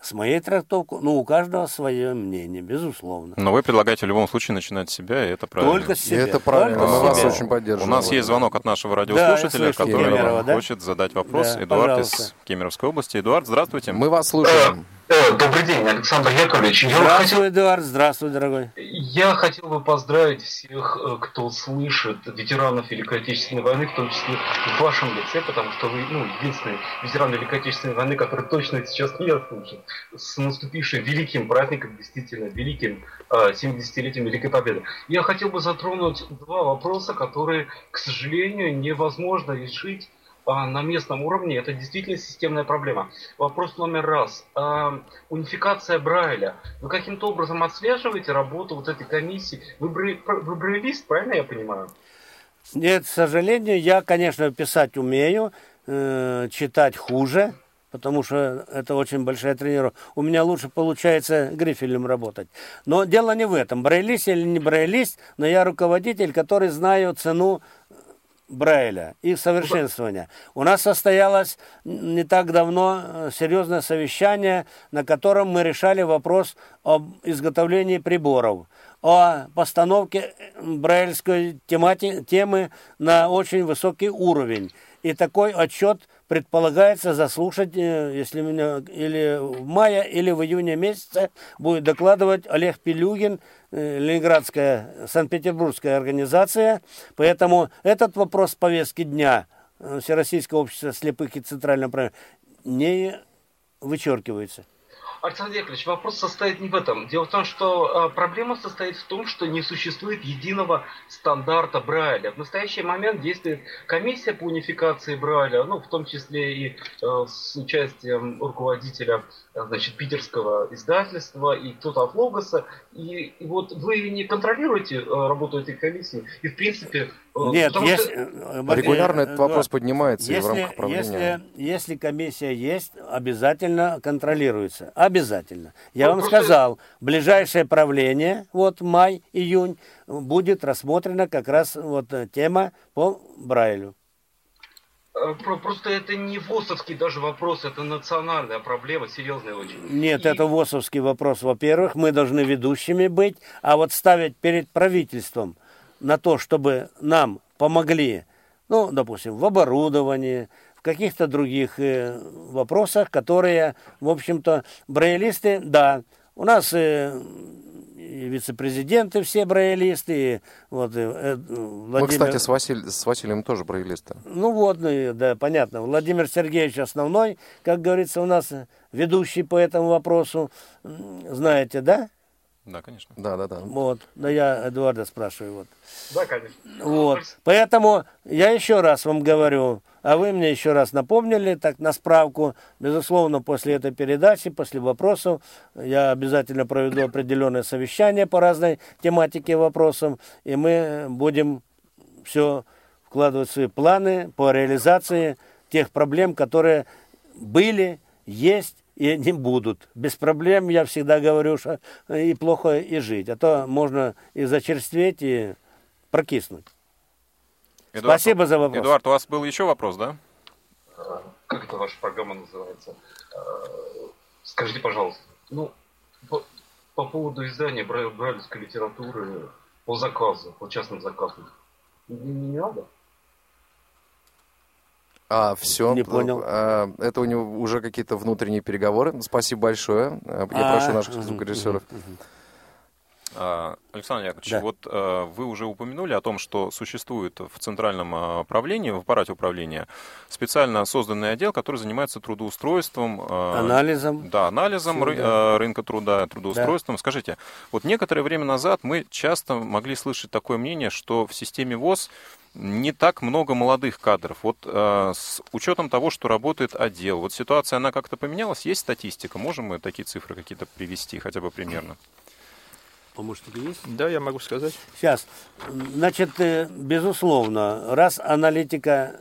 с моей трактовкой. Ну, у каждого свое мнение, безусловно. Но вы предлагаете в любом случае начинать с себя, и это правильно. Только с себя. И это правильно, Только мы вас себя. очень поддерживаем. У нас есть звонок от нашего радиослушателя, слышу, который Кемерово, да? хочет задать вопрос. Да, Эдуард пожалуйста. из Кемеровской области. Эдуард, здравствуйте. Мы вас слушаем. Э, Добрый день, Александр Яковлевич. Я, хотел, Здравствуй, Эдуард, здравствуй, дорогой. я хотел бы поздравить всех, э, кто слышит ветеранов Великой Отечественной войны, в том числе в вашем лице, потому что вы ну, единственный ветеран Великой Отечественной войны, который точно сейчас меня слушает. С наступившим великим праздником, действительно великим э, 70-летием Великой Победы. Я хотел бы затронуть два вопроса, которые, к сожалению, невозможно решить на местном уровне. Это действительно системная проблема. Вопрос номер раз. А, унификация Брайля. Вы каким-то образом отслеживаете работу вот этой комиссии? Вы, вы брайлист, правильно я понимаю? Нет, к сожалению, я, конечно, писать умею, э, читать хуже, потому что это очень большая тренировка. У меня лучше получается грифелем работать. Но дело не в этом, брайлист или не брайлист, но я руководитель, который знаю цену Брайля и совершенствования. У нас состоялось не так давно э, серьезное совещание, на котором мы решали вопрос об изготовлении приборов, о постановке э, брайльской темати- темы на очень высокий уровень. И такой отчет предполагается заслушать, э, если меня или в мае, или в июне месяце будет докладывать Олег Пилюгин, э, Ленинградская, Санкт-Петербургская организация. Поэтому этот вопрос повестки дня э, Всероссийского общества слепых и центрального правильно не вычеркивается. Александр Яковлевич, вопрос состоит не в этом. Дело в том, что э, проблема состоит в том, что не существует единого стандарта Брайля. В настоящий момент действует комиссия по унификации Брайля, ну, в том числе и э, с участием руководителя э, значит, питерского издательства и кто-то от Логоса. И, вот вы не контролируете работу этой комиссии. И, в принципе... э, Нет, потому есть, что- э, Регулярно этот э, вопрос Эдуард, поднимается и в если, рамках правления. Если, если комиссия есть, обязательно контролируется. Обязательно. Я Ну, вам просто- сказал, ближайшее правление, вот май, июнь, будет рассмотрена как раз вот э, тема по Брайлю. Э, про- Просто это не ВОСовский даже вопрос, это национальная проблема, серьезная очень. Нет, И- это ВОСовский вопрос. Во-первых, мы должны ведущими быть, а вот ставить перед правительством на то, чтобы нам помогли, ну, допустим, в оборудовании, в каких-то других э, вопросах, которые, в общем-то, брайлисты, да, у нас э, и вице-президенты все брайлисты, вот э, э, Владимир... Мы, кстати, с, Василь- с Василием тоже брайлисты. Ну вот, ну, да, понятно. Владимир Сергеевич основной, как говорится, у нас ведущий по этому вопросу. Знаете, да? Да, конечно. Да, да, да. Вот. Да я Эдуарда спрашиваю. Вот. Да, конечно. Вот. Поэтому я еще раз вам говорю, а вы мне еще раз напомнили, так на справку, безусловно, после этой передачи, после вопросов, я обязательно проведу определенное совещание по разной тематике вопросов, и мы будем все вкладывать в свои планы по реализации тех проблем, которые были, есть и не будут. Без проблем, я всегда говорю, что и плохо и жить, а то можно и зачерстветь, и прокиснуть. Эдуард, Спасибо за вопрос. Эдуард, у вас был еще вопрос, да? Как это ваша программа называется? Э, Скажите, пожалуйста, ну, по, по поводу издания бра- брайлевской литературы по заказу, по частным заказам, не, не надо? А, все. Не понял. А, это у него уже какие-то внутренние переговоры. Спасибо большое. А, Я А, прошу наших звукорежиссеров. А, Александр Яковлевич, Да. вот э, вы уже упомянули о том, что существует в центральном э, управлении, в аппарате управления, специально созданный отдел, который занимается трудоустройством. э, Анализом. Да, анализом ры- да. э, рынка труда, трудоустройством. Скажите, вот некоторое время назад мы часто могли слышать такое мнение, что в системе ВОЗ не так много молодых кадров. Вот э, с учетом того, что работает отдел, вот ситуация, она как-то поменялась? Есть статистика? Можем мы такие цифры какие-то привести, хотя бы примерно? Помощники есть? Да, я могу сказать. Сейчас. Значит, э, безусловно, раз аналитика,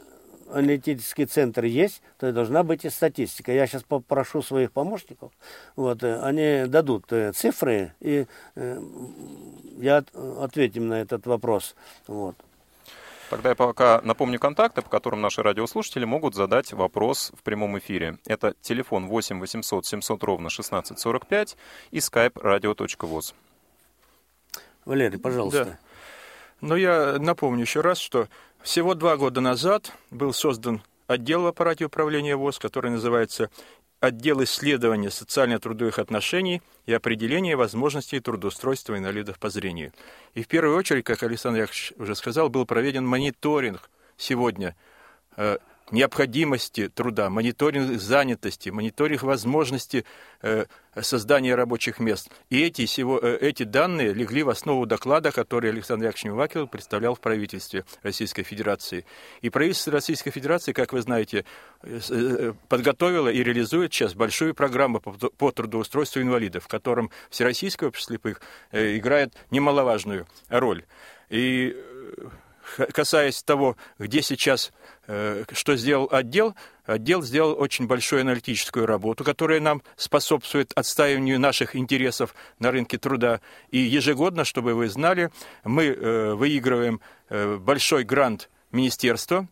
аналитический центр есть, то и должна быть и статистика. Я сейчас попрошу своих помощников, вот, э, они дадут э, цифры, и я от- ответим на этот вопрос. Вот. Тогда я пока напомню контакты, по которым наши радиослушатели могут задать вопрос в прямом эфире. Это телефон 8 800 700 ровно 1645 и skype radio.voz. Валерий, пожалуйста. Да. Но я напомню еще раз, что всего два года назад был создан отдел в аппарате управления ВОЗ, который называется «Отдел исследования социально-трудовых отношений и определения возможностей трудоустройства инвалидов по зрению». И в первую очередь, как Александр Яковлевич уже сказал, был проведен мониторинг сегодня э, необходимости труда, мониторинг занятости, мониторинг возможности э, создания рабочих мест. И эти, сего, э, эти данные легли в основу доклада, который Александр Яковлевич Мивакил представлял в правительстве Российской Федерации. И правительство Российской Федерации, как вы знаете, э, подготовило и реализует сейчас большую программу по, по трудоустройству инвалидов, в котором Всероссийское общество слепых играет немаловажную роль. И касаясь того, где сейчас, э, что сделал отдел, отдел сделал очень большую аналитическую работу, которая нам способствует отстаиванию наших интересов на рынке труда. И ежегодно, чтобы вы знали, мы э, выигрываем э, большой грант министерства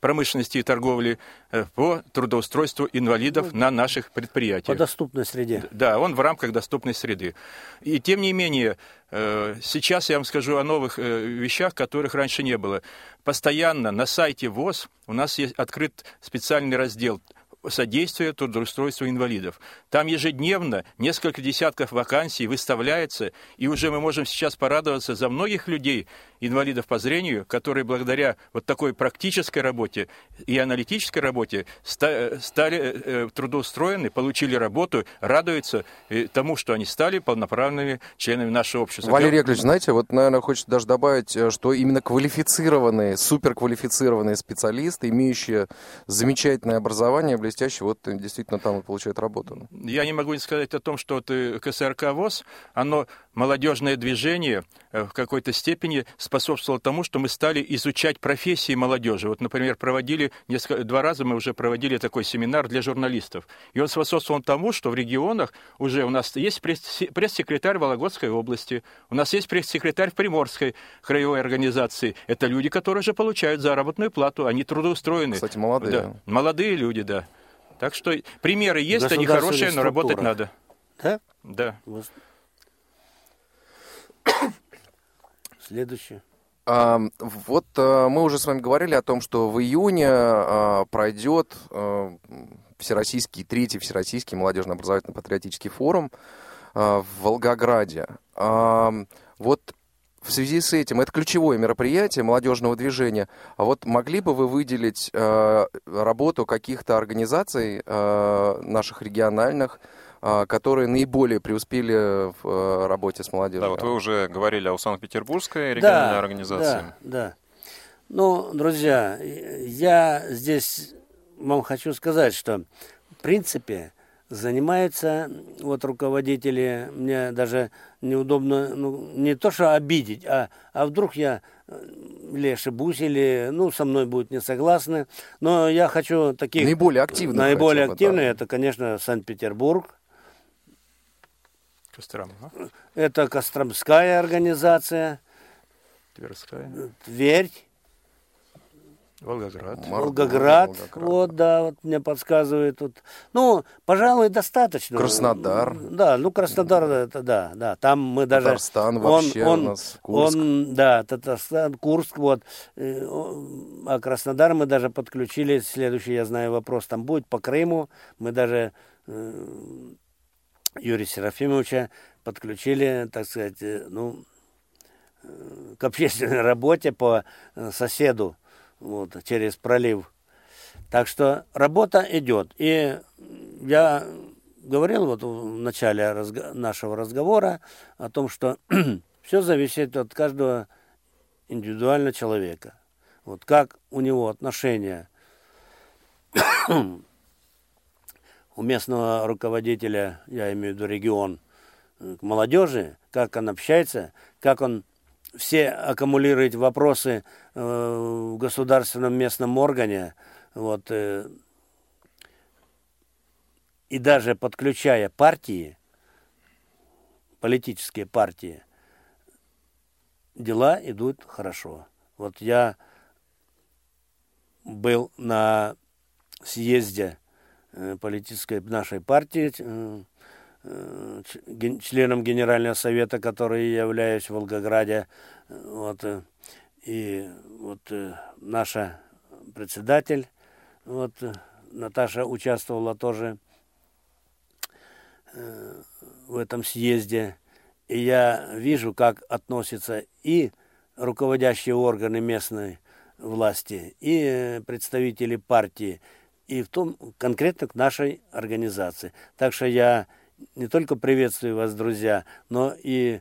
промышленности и торговли э, по трудоустройству инвалидов на наших По предприятиях. доступной среде. Да, он в рамках доступной среды. И тем не менее, э, сейчас я вам скажу о новых э, вещах, которых раньше не было. Постоянно на сайте ВОЗ у нас есть открыт специальный раздел содействия трудоустройству инвалидов. Там ежедневно несколько десятков вакансий выставляется, и уже мы можем сейчас порадоваться за многих людей, инвалидов по зрению, которые благодаря вот такой практической работе и аналитической работе ста- стали э, э, трудоустроены, получили работу, радуются э, тому, что они стали полноправными членами нашего общества. Валерий Яковлевич, знаете, вот, наверное, хочется даже добавить, э, что именно квалифицированные, суперквалифицированные специалисты, имеющие замечательное образование, блестящие, вот э, действительно там и получают работу. Я не могу не сказать о том, что э, КСРК ВОЗ, оно молодежное движение э, в какой-то степени способствовало тому, что мы стали изучать профессии молодежи. Вот, например, проводили несколько, два раза мы уже проводили такой семинар для журналистов. И он способствовал тому, что в регионах уже у нас есть пресс- пресс-секретарь Вологодской области, у нас есть пресс-секретарь в Приморской краевой организации. Это люди, которые уже получают заработную плату, они трудоустроены. Кстати, молодые. Да, молодые люди, да. Так что примеры есть, они хорошие, но работать надо. Да? Да. Вот. Следующее. А, вот а, мы уже с вами говорили о том, что в июне а, пройдет а, всероссийский, третий всероссийский молодежно-образовательно патриотический форум а, в Волгограде. А, вот в связи с этим, это ключевое мероприятие молодежного движения, а вот могли бы вы выделить а, работу каких-то организаций а, наших региональных, а, которые наиболее преуспели в а, работе с молодежью? Да, вот вы уже говорили о Санкт-Петербургской региональной организации. Да, да. Ну, друзья, я здесь вам хочу сказать, что в принципе занимаются вот руководители, мне даже неудобно, ну, не то что обидеть, а, а вдруг я э, или ошибусь, или, ну, со мной будут не согласны, но я хочу таких... Наиболее активных Наиболее хотя бы, активные, да. это, конечно, Санкт-Петербург, Кострама, а? это Костромская организация, Тверская. Тверь, Волгоград. Волгоград, Волгоград. вот, да, вот мне подсказывает тут. Ну, пожалуй, достаточно. Краснодар. Да, ну, Краснодар, это да, да, там мы даже... Татарстан вообще у нас, Курск. Он, да, Татарстан, Курск, вот. Э, А Краснодар мы даже подключили, следующий, я знаю, вопрос там будет, по Крыму. Мы даже э, Юрия Серафимовича подключили, так сказать, э, ну, к общественной работе по соседу вот, через пролив. Так что работа идет. И я говорил вот в начале разго- нашего разговора о том, что все зависит от каждого индивидуально человека. Вот как у него отношения у местного руководителя, я имею в виду регион, э, к молодежи, как он общается, как он все аккумулирует вопросы э, в государственном местном органе, вот, э, и даже подключая партии, политические партии, дела идут хорошо. Вот я был на съезде э, политической нашей партии, членом Генерального совета, который я являюсь в Волгограде. Вот, э, и вот э, наша председатель, вот, э, Наташа участвовала тоже в этом съезде. И я вижу, как относятся и руководящие органы местной власти, и представители партии, и в том конкретно к нашей организации. Так что я не только приветствую вас, друзья, но и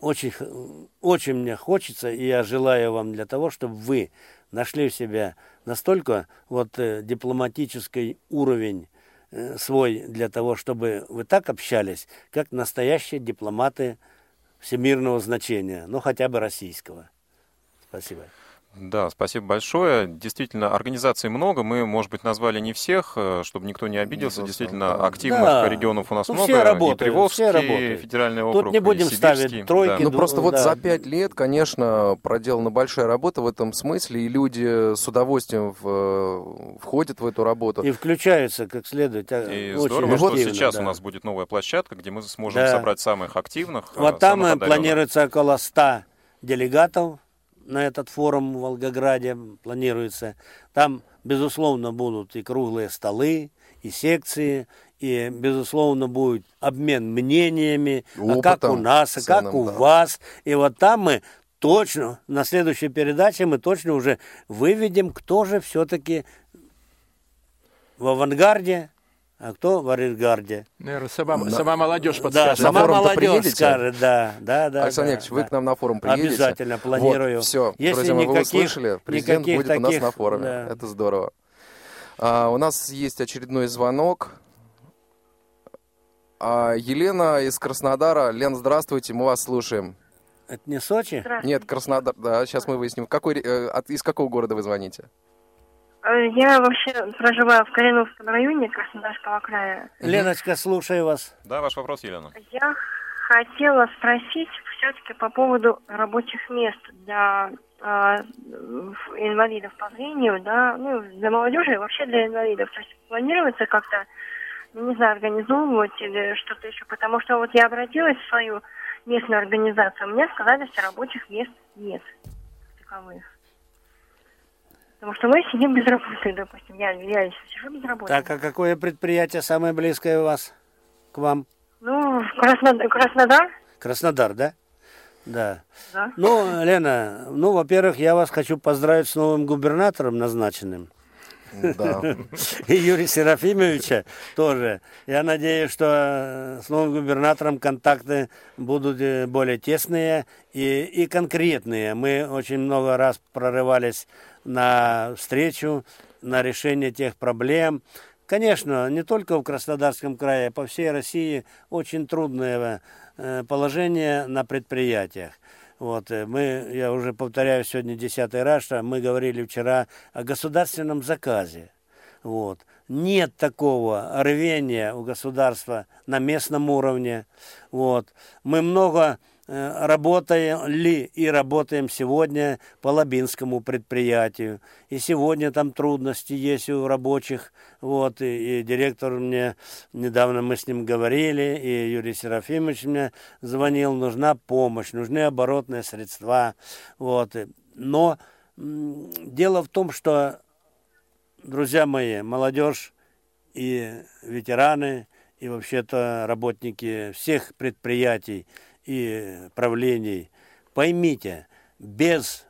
очень, очень мне хочется, и я желаю вам для того, чтобы вы нашли в себя настолько вот э, дипломатический уровень э, свой для того, чтобы вы так общались, как настоящие дипломаты всемирного значения, ну хотя бы российского. Спасибо. Да, спасибо большое. Действительно, организаций много. Мы, может быть, назвали не всех, э, чтобы никто не обиделся. Ну, Действительно, да. активных Да. регионов у нас Ну, много. все работают, и Приволжский все работают. федеральный Тут округ, не будем и Сибирский. ставить тройки, Да. Ну, просто вот да. за пять лет, конечно, проделана большая работа в этом смысле, и люди с удовольствием в- входят в эту работу. И включаются как следует. а, И очень здорово, что активно, сейчас да. у нас будет новая площадка, где мы сможем Да. собрать самых активных. э, Вот там самых э, одаренных. планируется около 100 делегатов на этот форум в Волгограде планируется. Там, безусловно, будут и круглые столы, и секции, и, безусловно, будет обмен мнениями, а как у Опытом нас, а как ценным, у да. вас. И вот там мы точно, на следующей передаче мы точно уже выведем, кто же все-таки в авангарде, а кто в арьергарде. Наверное, сама, сама молодежь Да, подскажет. На сама молодежь приедете? скажет, да, да, да. Александр да, Яковлевич, вы да. к нам на форум приедете? Обязательно, планирую. Вот, все, Если друзья мои, вы никаких- услышали, президент никаких будет у нас таких, на форуме. да. Это здорово. А, у нас есть очередной звонок. А, Елена из Краснодара. Лен, здравствуйте, мы вас слушаем. Это не Сочи? Нет, Краснодар, да, сейчас мы выясним. Какой, э, от- из какого города вы звоните? Я вообще проживаю в Кореновском районе Краснодарского края. Леночка, слушаю вас. Да, ваш вопрос, Елена. Я хотела спросить все-таки по поводу рабочих мест для э, инвалидов по зрению, да, ну, для молодежи и вообще для инвалидов. То есть планируется как-то, ну, не знаю, организовывать или что-то еще, потому что вот я обратилась в свою местную организацию, мне сказали, что рабочих мест нет таковых. Потому что мы сидим без работы, допустим. Я, я еще сижу без работы. Так, а какое предприятие самое близкое у вас к вам? Ну, Краснодар, Краснодар, Краснодар, да? Да. да. Ну, Лена, ну, во-первых, я вас хочу поздравить с новым губернатором назначенным. Да. И Юрия Серафимовича тоже. Я надеюсь, что с новым губернатором контакты будут э, более тесные и, и конкретные. Мы очень много раз прорывались на встречу, на решение тех проблем. Конечно, не только в Краснодарском крае, а по всей России очень трудное э, положение на предприятиях. Вот, э, мы, я уже повторяю сегодня десятый раз, что мы говорили вчера о государственном заказе. Вот. Нет такого рвения у государства на местном уровне. Вот. Мы много работали и работаем сегодня по Лабинскому предприятию. И сегодня там трудности есть у рабочих. Вот, и, и директор мне, недавно мы с ним говорили, и Юрий Серафимович мне звонил, нужна помощь, нужны оборотные средства. Вот. Но дело в том, что, друзья мои, молодежь и ветераны, и вообще-то работники всех предприятий и правлений, поймите, без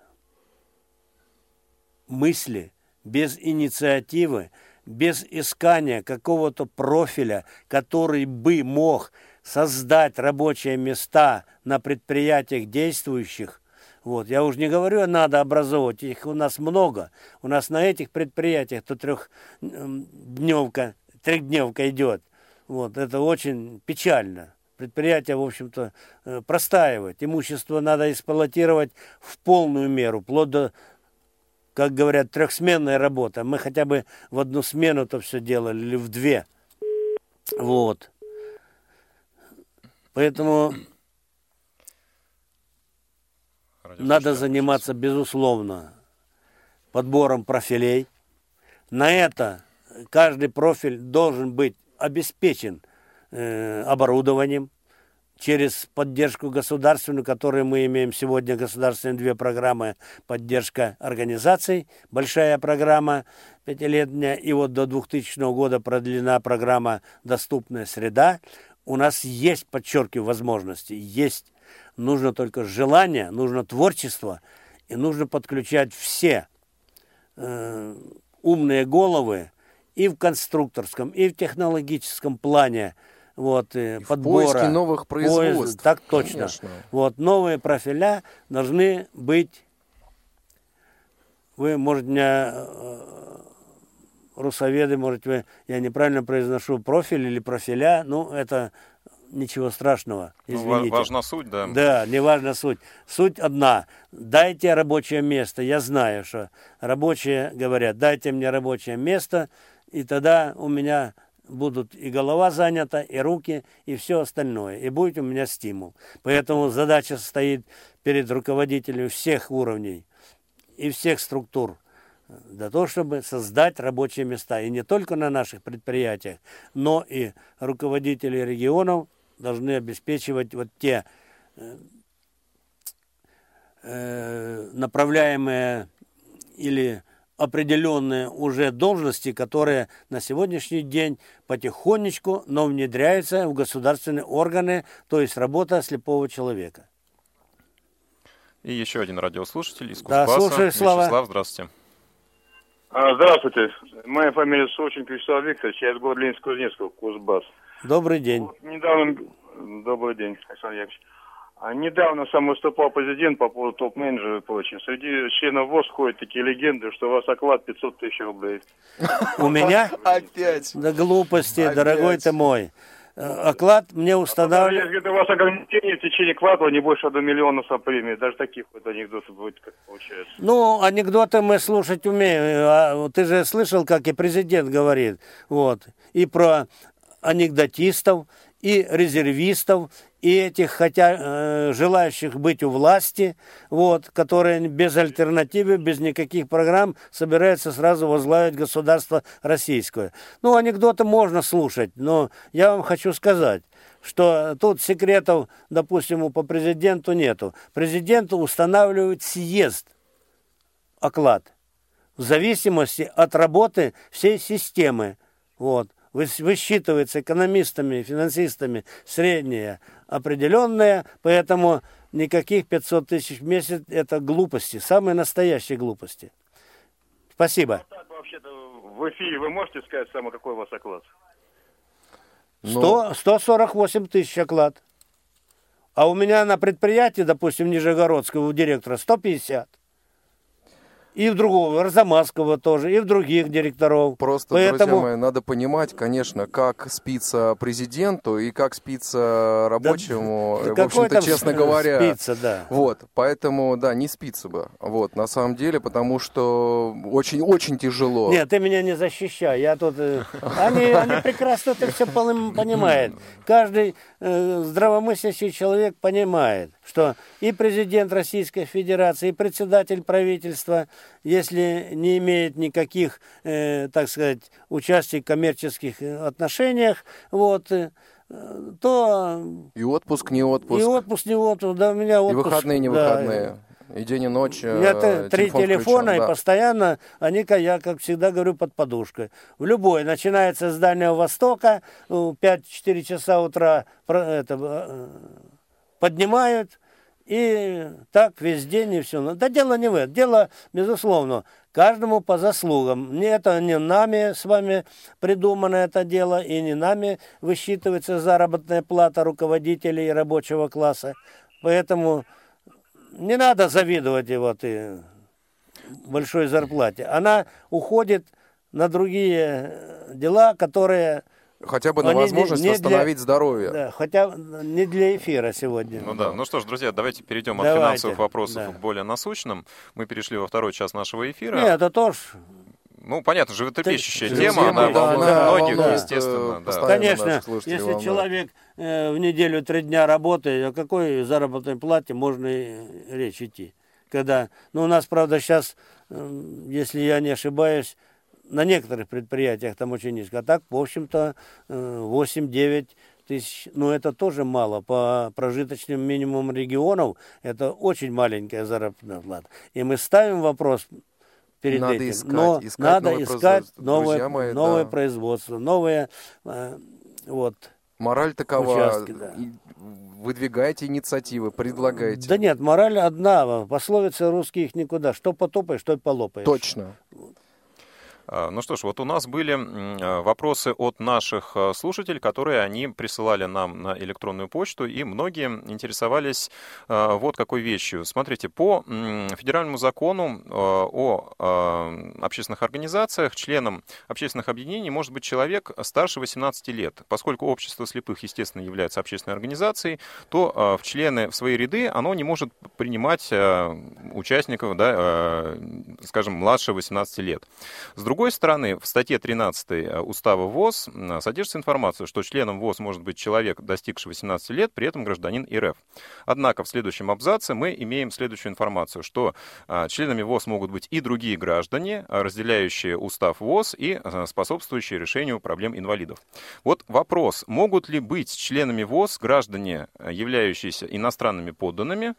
мысли, без инициативы, без искания какого-то профиля, который бы мог создать рабочие места на предприятиях действующих, вот. Я уже не говорю, надо образовывать, их у нас много. У нас на этих предприятиях то трехдневка, трехдневка идет. Вот. Это очень печально. Предприятие, в общем-то, э, простаивает. Имущество надо эксплуатировать в полную меру, вплоть до, как говорят, трехсменная работа. Мы хотя бы в одну смену то все делали, или в две. Вот. Поэтому надо заниматься, безусловно, подбором профилей. На это каждый профиль должен быть обеспечен э, оборудованием через поддержку государственную, которую мы имеем сегодня, государственные две программы поддержка организаций, большая программа пятилетняя, и вот до 2000 года продлена программа «Доступная среда». У нас есть, подчеркиваю, возможности, есть нужно только желание, нужно творчество, и нужно подключать все э, умные головы и в конструкторском, и в технологическом плане вот, и подбора. Поиски новых производств. Поиск, так точно. Конечно. Вот, новые профиля должны быть... Вы, может, меня э, русоведы, может, вы, я неправильно произношу профиль или профиля, ну, это ничего страшного. Ну, извините. Ну, важна суть, да. Да, не важна суть. Суть одна. Дайте рабочее место. Я знаю, что рабочие говорят, дайте мне рабочее место, и тогда у меня будут и голова занята, и руки, и все остальное. И будет у меня стимул. Поэтому задача стоит перед руководителями всех уровней и всех структур для того, чтобы создать рабочие места. И не только на наших предприятиях, но и руководители регионов должны обеспечивать вот те э, э, направляемые или определенные уже должности, которые на сегодняшний день потихонечку, но внедряются в государственные органы, то есть работа слепого человека. И еще один радиослушатель из Кузбасса. Да, слушаю, Слава. Вячеслав, здравствуйте. А, здравствуйте. Моя фамилия Сочинг Вячеслав Викторович. Я из города Ленинск-Кузнецкого, Кузбасс. Добрый день. Вот, недавно... Добрый день, Александр Яковлевич. А недавно сам выступал президент по поводу топ-менеджера и прочее. Среди членов ВОЗ ходят такие легенды, что у вас оклад 500 тысяч рублей. У меня? Опять. Да глупости, дорогой ты мой. Э, оклад мне а устанавливает... Если у вас ограничение в течение квартала не больше 1 миллиона со премии. Даже таких вот анекдотов будет, как получается. Ну, анекдоты мы слушать умеем. А, ты же слышал, как и президент говорит. Вот. И про анекдотистов, и резервистов, и этих, хотя э, желающих быть у власти, вот, которые без альтернативы, без никаких программ собираются сразу возглавить государство российское. Ну, анекдоты можно слушать, но я вам хочу сказать, что тут секретов, допустим, по президенту нету. Президенту устанавливает съезд оклад в зависимости от работы всей системы. Вот высчитывается экономистами, финансистами средняя определенная, поэтому никаких 500 тысяч в месяц – это глупости, самые настоящие глупости. Спасибо. Ну, вообще-то в эфире вы можете сказать, самый какой у вас оклад? 100, 148 тысяч оклад. А у меня на предприятии, допустим, Нижегородского у директора 150 и в другого, Арзамасского тоже, и в других директоров. Просто, Поэтому... друзья мои, надо понимать, конечно, как спится президенту и как спится рабочему, да, в общем-то, честно говоря. Спится, да. Вот, поэтому, да, не спится бы, вот, на самом деле, потому что очень-очень тяжело. Нет, ты меня не защищай, я тут... Э, они, они прекрасно это все понимают. Каждый здравомыслящий человек понимает, что и президент Российской Федерации, и председатель правительства, если не имеет никаких, э, так сказать, участий в коммерческих э, отношениях, вот, э, то... И отпуск, не отпуск. И отпуск, не отпуск, да, у меня отпуск. И выходные, не да. И день, и ночь. У меня э, три телефон телефона, включен, и да. постоянно они, я, как всегда говорю, под подушкой. В любой. Начинается с Дальнего Востока, ну, 5-4 часа утра это, э, поднимают, и так весь день, и все. Да дело не в этом. Дело, безусловно, каждому по заслугам. Это не нами с вами придумано это дело, и не нами высчитывается заработная плата руководителей рабочего класса. Поэтому не надо завидовать его ты большой зарплате. Она уходит на другие э, дела, которые... Хотя бы на они возможность не для- восстановить здоровье. Да, хотя не для эфира сегодня. Ну да. Ну что ж, друзья, давайте перейдем от Давайте, финансовых вопросов да. к более насущным. Мы перешли во второй час нашего эфира. Нет, это тоже... Ну, понятно, животрепещущая Ты- тема, Тема, она да, волнует она многих, волнует, естественно. э, да. Конечно, если волнует. человек э, в неделю три дня работает, о какой заработной плате можно и речь идти? Когда, ну, у нас, правда, сейчас, если я не ошибаюсь, на некоторых предприятиях там очень низко. А так, в общем-то, э, 8-9 тысяч, ну, это тоже мало. По прожиточным минимумам регионов это очень маленькая заработная плата. И мы ставим вопрос перед Надо этим. искать, Но искать надо новое искать производство. новое, мои, новое да. производство, новое, э, вот, Мораль такова. Участки, да. Выдвигайте инициативы, предлагайте. Да нет, мораль одна. Пословица русских никуда. Что потопаешь, что и полопаешь. Точно. А, Ну что ж, вот у нас были а, вопросы от наших а, слушателей, которые они присылали нам на электронную почту, и многие интересовались вот какой вещью. Смотрите, по федеральному закону о общественных организациях членом общественных объединений может быть человек старше 18 лет. Поскольку общество слепых, естественно, является общественной организацией, то в члены, в свои ряды оно не может принимать участников, да, скажем, младше 18 лет. С другой стороны, в статье 13 Устава ВОЗ м, содержится информация, что членом ВОЗ может быть человек, достигший 18 лет, при этом гражданин РФ. Однако в следующем абзаце мы имеем следующую информацию, что а, членами ВОЗ могут быть и другие граждане, разделяющие Устав ВОЗ и способствующие решению проблем инвалидов. Вот вопрос, могут ли быть членами ВОЗ граждане, являющиеся иностранными подданными,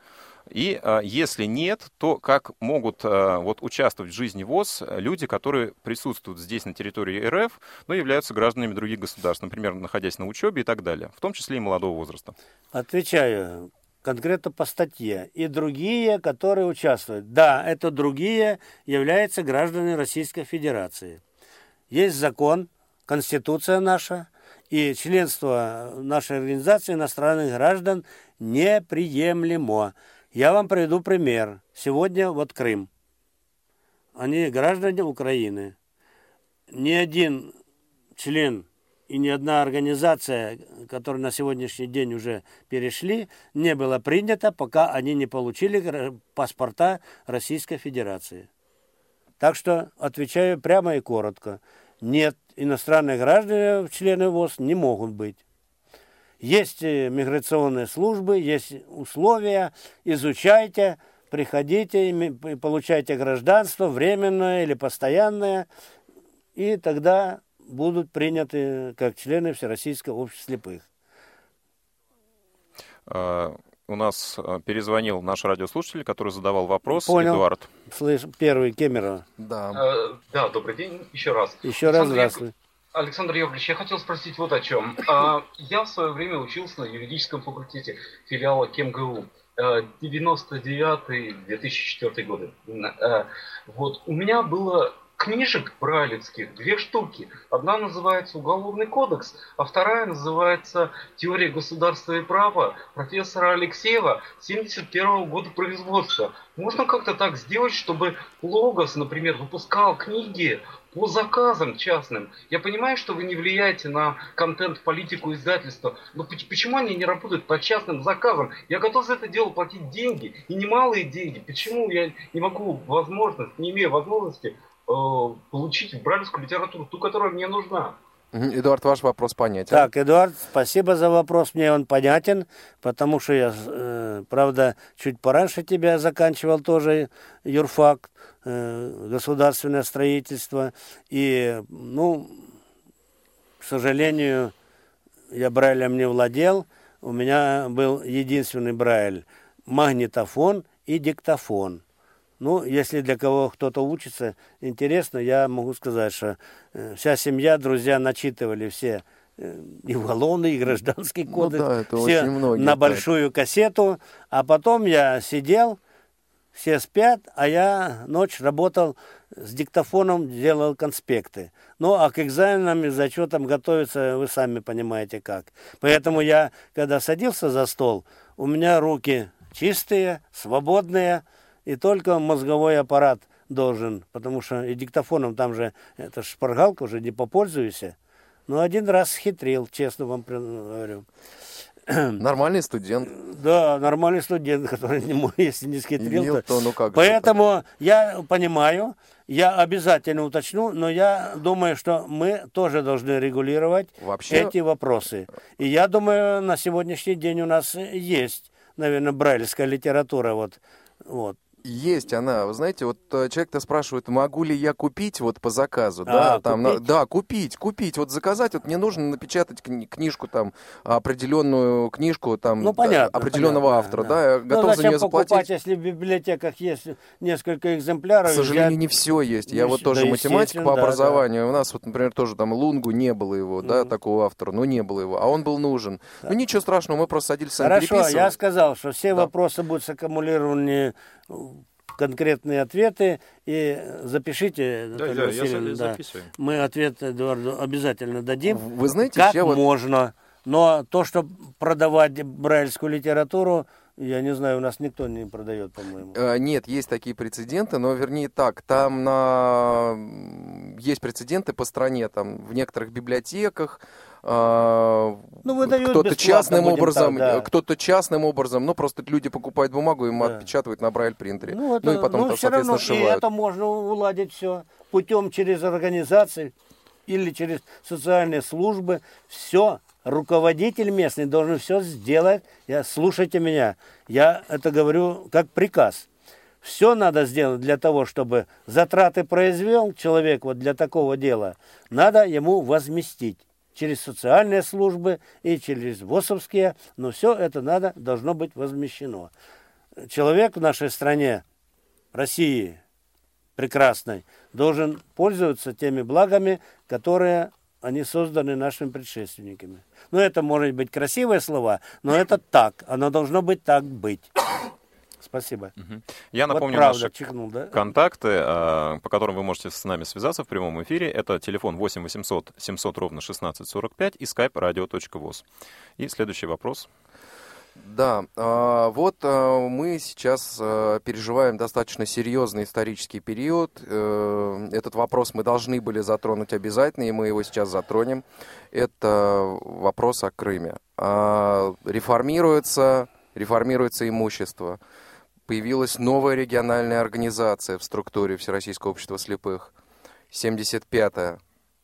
и а, если нет, то как могут а, вот, участвовать в жизни ВОЗ люди, которые присутствуют здесь на территории РФ, но являются гражданами других государств, например, находясь на учебе и так далее, в том числе и молодого возраста? Отвечаю конкретно по статье. И другие, которые участвуют. Да, это другие являются гражданами Российской Федерации. Есть закон, конституция наша, и членство нашей организации иностранных граждан неприемлемо. Я вам приведу пример. Сегодня вот Крым. Они граждане Украины. Ни один член и ни одна организация, которая на сегодняшний день уже перешли, не была принята, пока они не получили паспорта Российской Федерации. Так что отвечаю прямо и коротко. Нет, иностранные граждане, члены ВОЗ, не могут быть. Есть э, миграционные службы, есть условия, изучайте, приходите, получайте гражданство, временное или постоянное, и тогда будут приняты как члены Всероссийского общества слепых. А, У нас а, перезвонил наш радиослушатель, который задавал вопрос, Понял. Эдуард. Слышь, первый Кемеров. Да. Э, Да, добрый день еще раз. Еще раз здравствуй. Александр Яковлевич, я хотел спросить вот о чем. А, Я в свое время учился на юридическом факультете филиала КемГУ. Э, 99-2004 годы. Э, Вот. У меня было книжек брайлевских две штуки. Одна называется «Уголовный кодекс», а вторая называется «Теория государства и права» профессора Алексеева 71 года производства. Можно как-то так сделать, чтобы Логос, например, выпускал книги по заказам частным. Я понимаю, что вы не влияете на контент, политику издательства, но поч- почему они не работают по частным заказам? Я готов за это дело платить деньги, и немалые деньги. Почему я не могу возможность, не имею возможности э, получить брайлевскую литературу, ту, которая мне нужна? Эдуард, ваш вопрос понятен. Так, Эдуард, спасибо за вопрос, мне он понятен, потому что я, э, правда, чуть пораньше тебя заканчивал тоже юрфак, э, государственное строительство, и, ну, к сожалению, я Брайлем не владел, у меня был единственный Брайль, магнитофон и диктофон – ну, если для кого кто-то учится, интересно, я могу сказать, что э, вся семья, друзья начитывали все э, и уголовный, и гражданский ну кодекс, ну, да, это все очень многие, на большую так. кассету, а потом я сидел, все спят, а я ночь работал с диктофоном, делал конспекты. Ну, а к экзаменам и зачетам готовиться, вы сами понимаете как. Поэтому я, когда садился за стол, у меня руки чистые, свободные, и только мозговой аппарат должен, потому что и диктофоном там же, это шпаргалка уже не попользуешься. Но один раз схитрил, честно вам говорю. Нормальный студент. Да, нормальный студент, который, не, если не схитрил, Имел, то, ну как Поэтому же я понимаю, я обязательно уточню, но я думаю, что мы тоже должны регулировать Вообще... эти вопросы. И я думаю, на сегодняшний день у нас есть, наверное, брайлевская литература. Вот, вот. Есть она. Вы знаете, вот э, человек-то спрашивает, могу ли я купить вот по заказу, а, да, там, купить? На, да, купить, купить, вот заказать, вот мне нужно напечатать кни- книжку там, определенную книжку там, ну, понятно, определенного понятно, автора, да, да, я ну, готов за нее покупать, заплатить. если в библиотеках есть несколько экземпляров? К сожалению, взять... не все есть. Я Не вот тоже да, математик по образованию. Да. У нас вот, например, тоже там Лунгу не было его, mm-hmm. да, такого автора, но не было его, а он был нужен. Да. Ну ничего страшного, мы просто садились сами Хорошо, я сказал, что все да. вопросы будут саккумулированы конкретные ответы и запишите, да, да, я да. Мы ответ Эдуарду обязательно дадим. Вы знаете, как вот... можно. Но то, что продавать брайльскую литературу, я не знаю, у нас никто не продает, по-моему. Э, нет, есть такие прецеденты, но вернее так, там на... есть прецеденты по стране, там в некоторых библиотеках, ну, кто-то частным образом, да. кто-то частным образом, ну просто люди покупают бумагу, им да. отпечатывают на брайль принтере, ну, это, ну и потом ну, там, соответственно равно, сшивают. И это можно уладить все путем через организации или через социальные службы, все руководитель местный должен все сделать. Я, слушайте меня, я это говорю как приказ. Все надо сделать для того, чтобы затраты произвел человек вот для такого дела, надо ему возместить через социальные службы и через ВОСовские, но все это надо, должно быть возмещено. Человек в нашей стране, России, прекрасной, должен пользоваться теми благами, которые они созданы нашими предшественниками. Ну, это может быть красивые слова, но это так. Оно должно быть так быть. Спасибо. Угу. Я напомню вот правда, наши чихнул, да? контакты, а, по которым вы можете с нами связаться в прямом эфире. Это телефон 8 800 700 ровно 1645 и skype radio.voz. И следующий вопрос. Да, а, вот а, мы сейчас переживаем достаточно серьезный исторический период. Э, этот вопрос мы должны были затронуть обязательно, и мы его сейчас затронем. Это вопрос о Крыме. Реформируется, реформируется имущество появилась новая региональная организация в структуре Всероссийского общества слепых, 75-я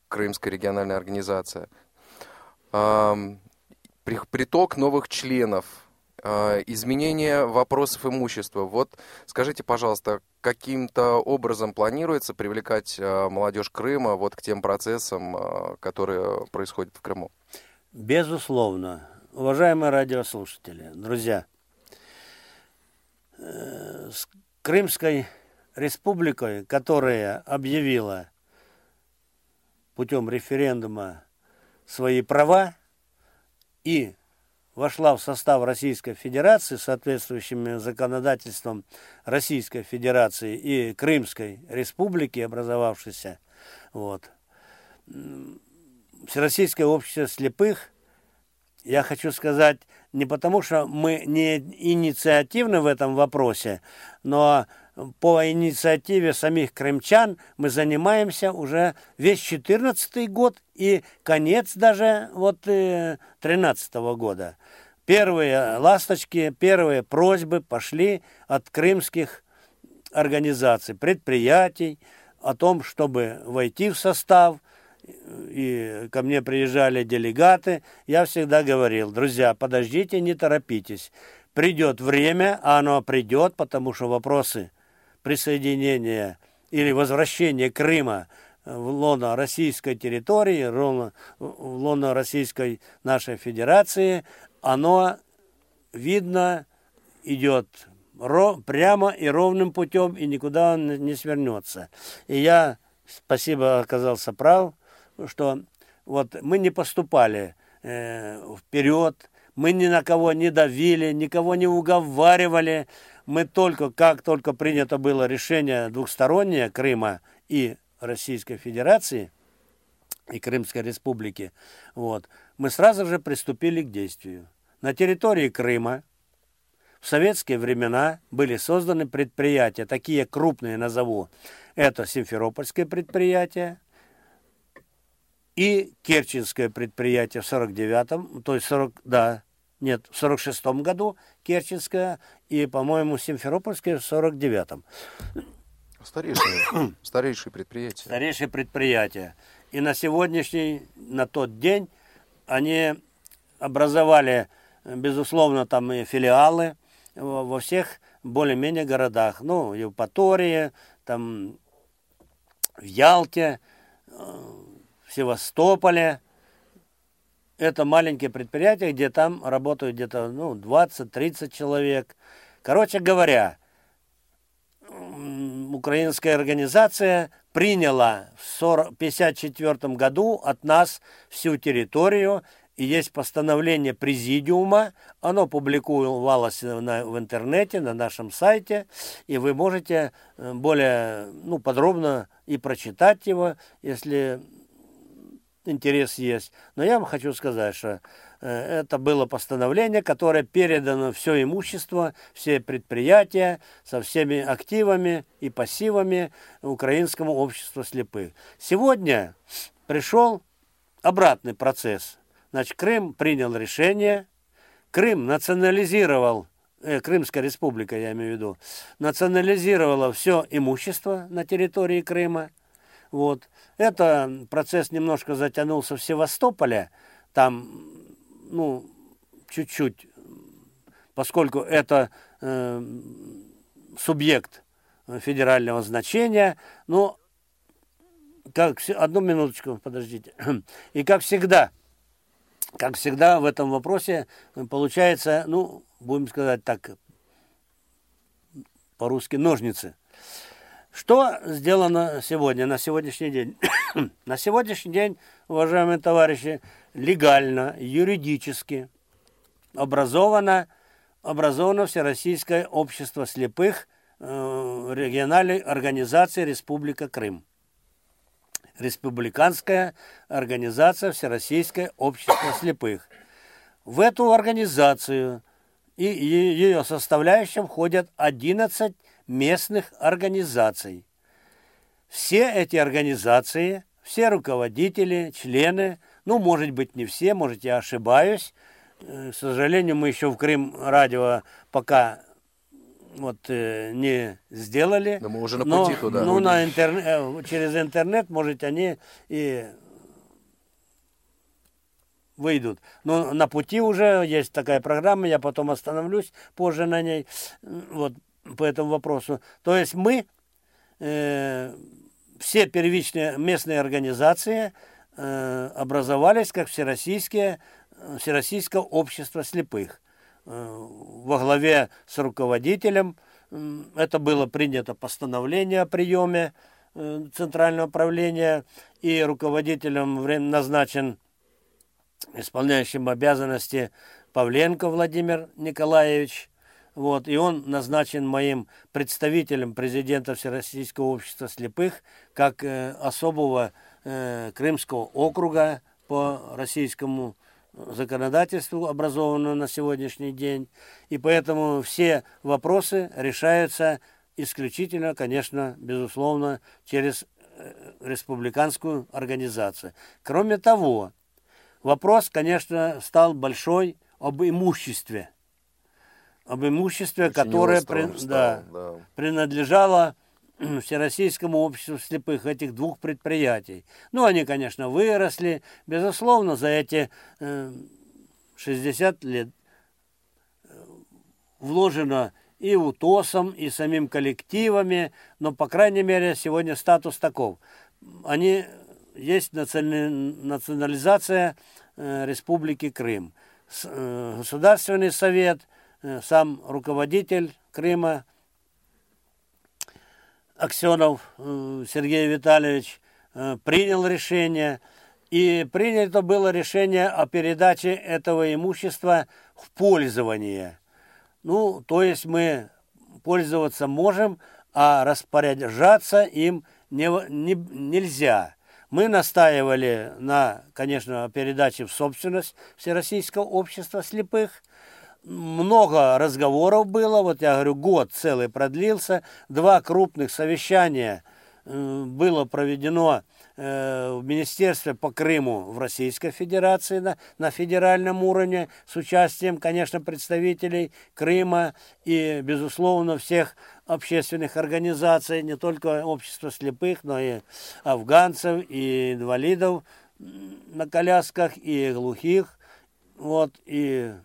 Крымская региональная организация. Приток новых членов, а, изменение вопросов имущества. Вот скажите, пожалуйста, каким-то образом планируется привлекать а, молодежь Крыма вот к тем процессам, а, которые происходят в Крыму? Безусловно. Уважаемые радиослушатели, друзья, с Крымской республикой, которая объявила путем референдума свои права и вошла в состав Российской Федерации соответствующим законодательством Российской Федерации и Крымской Республики, образовавшейся, вот, Всероссийское общество слепых, я хочу сказать, не потому, что мы не инициативны в этом вопросе, но по инициативе самих крымчан мы занимаемся уже весь 14 год и конец даже вот 13 -го года. Первые ласточки, первые просьбы пошли от крымских организаций, предприятий о том, чтобы войти в состав и ко мне приезжали делегаты, я всегда говорил, друзья, подождите, не торопитесь. Придет время, а оно придет, потому что вопросы присоединения или возвращения Крыма в лоно российской территории, в лоно российской нашей федерации, оно видно идет прямо и ровным путем, и никуда он не свернется. И я, спасибо, оказался прав, что вот мы не поступали э, вперед, мы ни на кого не давили, никого не уговаривали. Мы только, как только принято было решение двухстороннее Крыма и Российской Федерации и Крымской Республики, вот, мы сразу же приступили к действию. На территории Крыма в советские времена были созданы предприятия, такие крупные назову. Это Симферопольское предприятие и Керченское предприятие в 49-м, то есть 40, да, нет, в 46-м году Керченское и, по-моему, Симферопольское в 49-м. Старейшие, старейшие предприятия. Старейшие предприятия. И на сегодняшний, на тот день они образовали, безусловно, там и филиалы во всех более-менее городах. Ну, в Евпатории, там в Ялте, э, Севастополе. Это маленькие предприятия, где там работают где-то ну, 20-30 человек. Короче говоря, украинская организация приняла в 1954 году от нас всю территорию, и есть постановление президиума, оно публиковалось на, в интернете, на нашем сайте, и вы можете э, более ну, подробно и прочитать его, если интерес есть. Но я вам хочу сказать, что э, это было постановление, которое передано все имущество, все предприятия со всеми активами и пассивами Украинскому обществу слепых. Сегодня пришел обратный процесс. Значит, Крым принял решение, Крым национализировал э, Крымская республика, я имею в виду, национализировала все имущество на территории Крыма. Вот. Это процесс немножко затянулся в Севастополе, там, ну, чуть-чуть, поскольку это э, субъект федерального значения, но как одну минуточку, подождите. И как всегда, как всегда в этом вопросе получается, ну, будем сказать так, по-русски ножницы. Что сделано сегодня, на сегодняшний день? на сегодняшний день, уважаемые товарищи, легально, юридически образовано, образовано Всероссийское общество слепых э, региональной организации Республика Крым. Республиканская организация Всероссийское общество слепых. В эту организацию и ее составляющим входят 11 местных организаций. Все эти организации, все руководители, члены, ну, может быть, не все, может, я ошибаюсь. Э, к сожалению, мы еще в Крым радио пока вот э, не сделали. Но мы уже на пути но, туда. Ну, на интернет, э, через интернет, может, они и выйдут. Но на пути уже есть такая программа, я потом остановлюсь позже на ней. Вот по этому вопросу. То есть мы, э, все первичные местные организации э, образовались как всероссийские, Всероссийское общество слепых. Э, во главе с руководителем э, это было принято постановление о приеме э, Центрального управления, и руководителем назначен исполняющим обязанности Павленко Владимир Николаевич – вот, и он назначен моим представителем президента Всероссийского общества слепых как э, особого э, Крымского округа по российскому законодательству, образованному на сегодняшний день. И поэтому все вопросы решаются исключительно, конечно, безусловно, через э, республиканскую организацию. Кроме того, вопрос, конечно, стал большой об имуществе – об имуществе, Очень которое при, да, да. принадлежало Всероссийскому обществу слепых этих двух предприятий. Ну, они, конечно, выросли. Безусловно, за эти э, 60 лет э, вложено и УТОСом, и самим коллективами, но, по крайней мере, сегодня статус таков. Они, есть национализация э, Республики Крым. Э, Государственный совет, э, сам руководитель Крыма, Аксенов э, Сергей Витальевич, э, принял решение, и принято было решение о передаче этого имущества в пользование – ну, то есть мы пользоваться можем, а распоряжаться им не, не, нельзя. Мы настаивали на, конечно, передаче в собственность Всероссийского общества слепых. Много разговоров было, вот я говорю, год целый продлился, два крупных совещания э, было проведено Э, в Министерстве по Крыму в Российской Федерации на, на федеральном уровне с участием, конечно, представителей Крыма и, безусловно, всех общественных организаций, не только общества слепых, но и афганцев, и инвалидов на колясках, и глухих, вот, и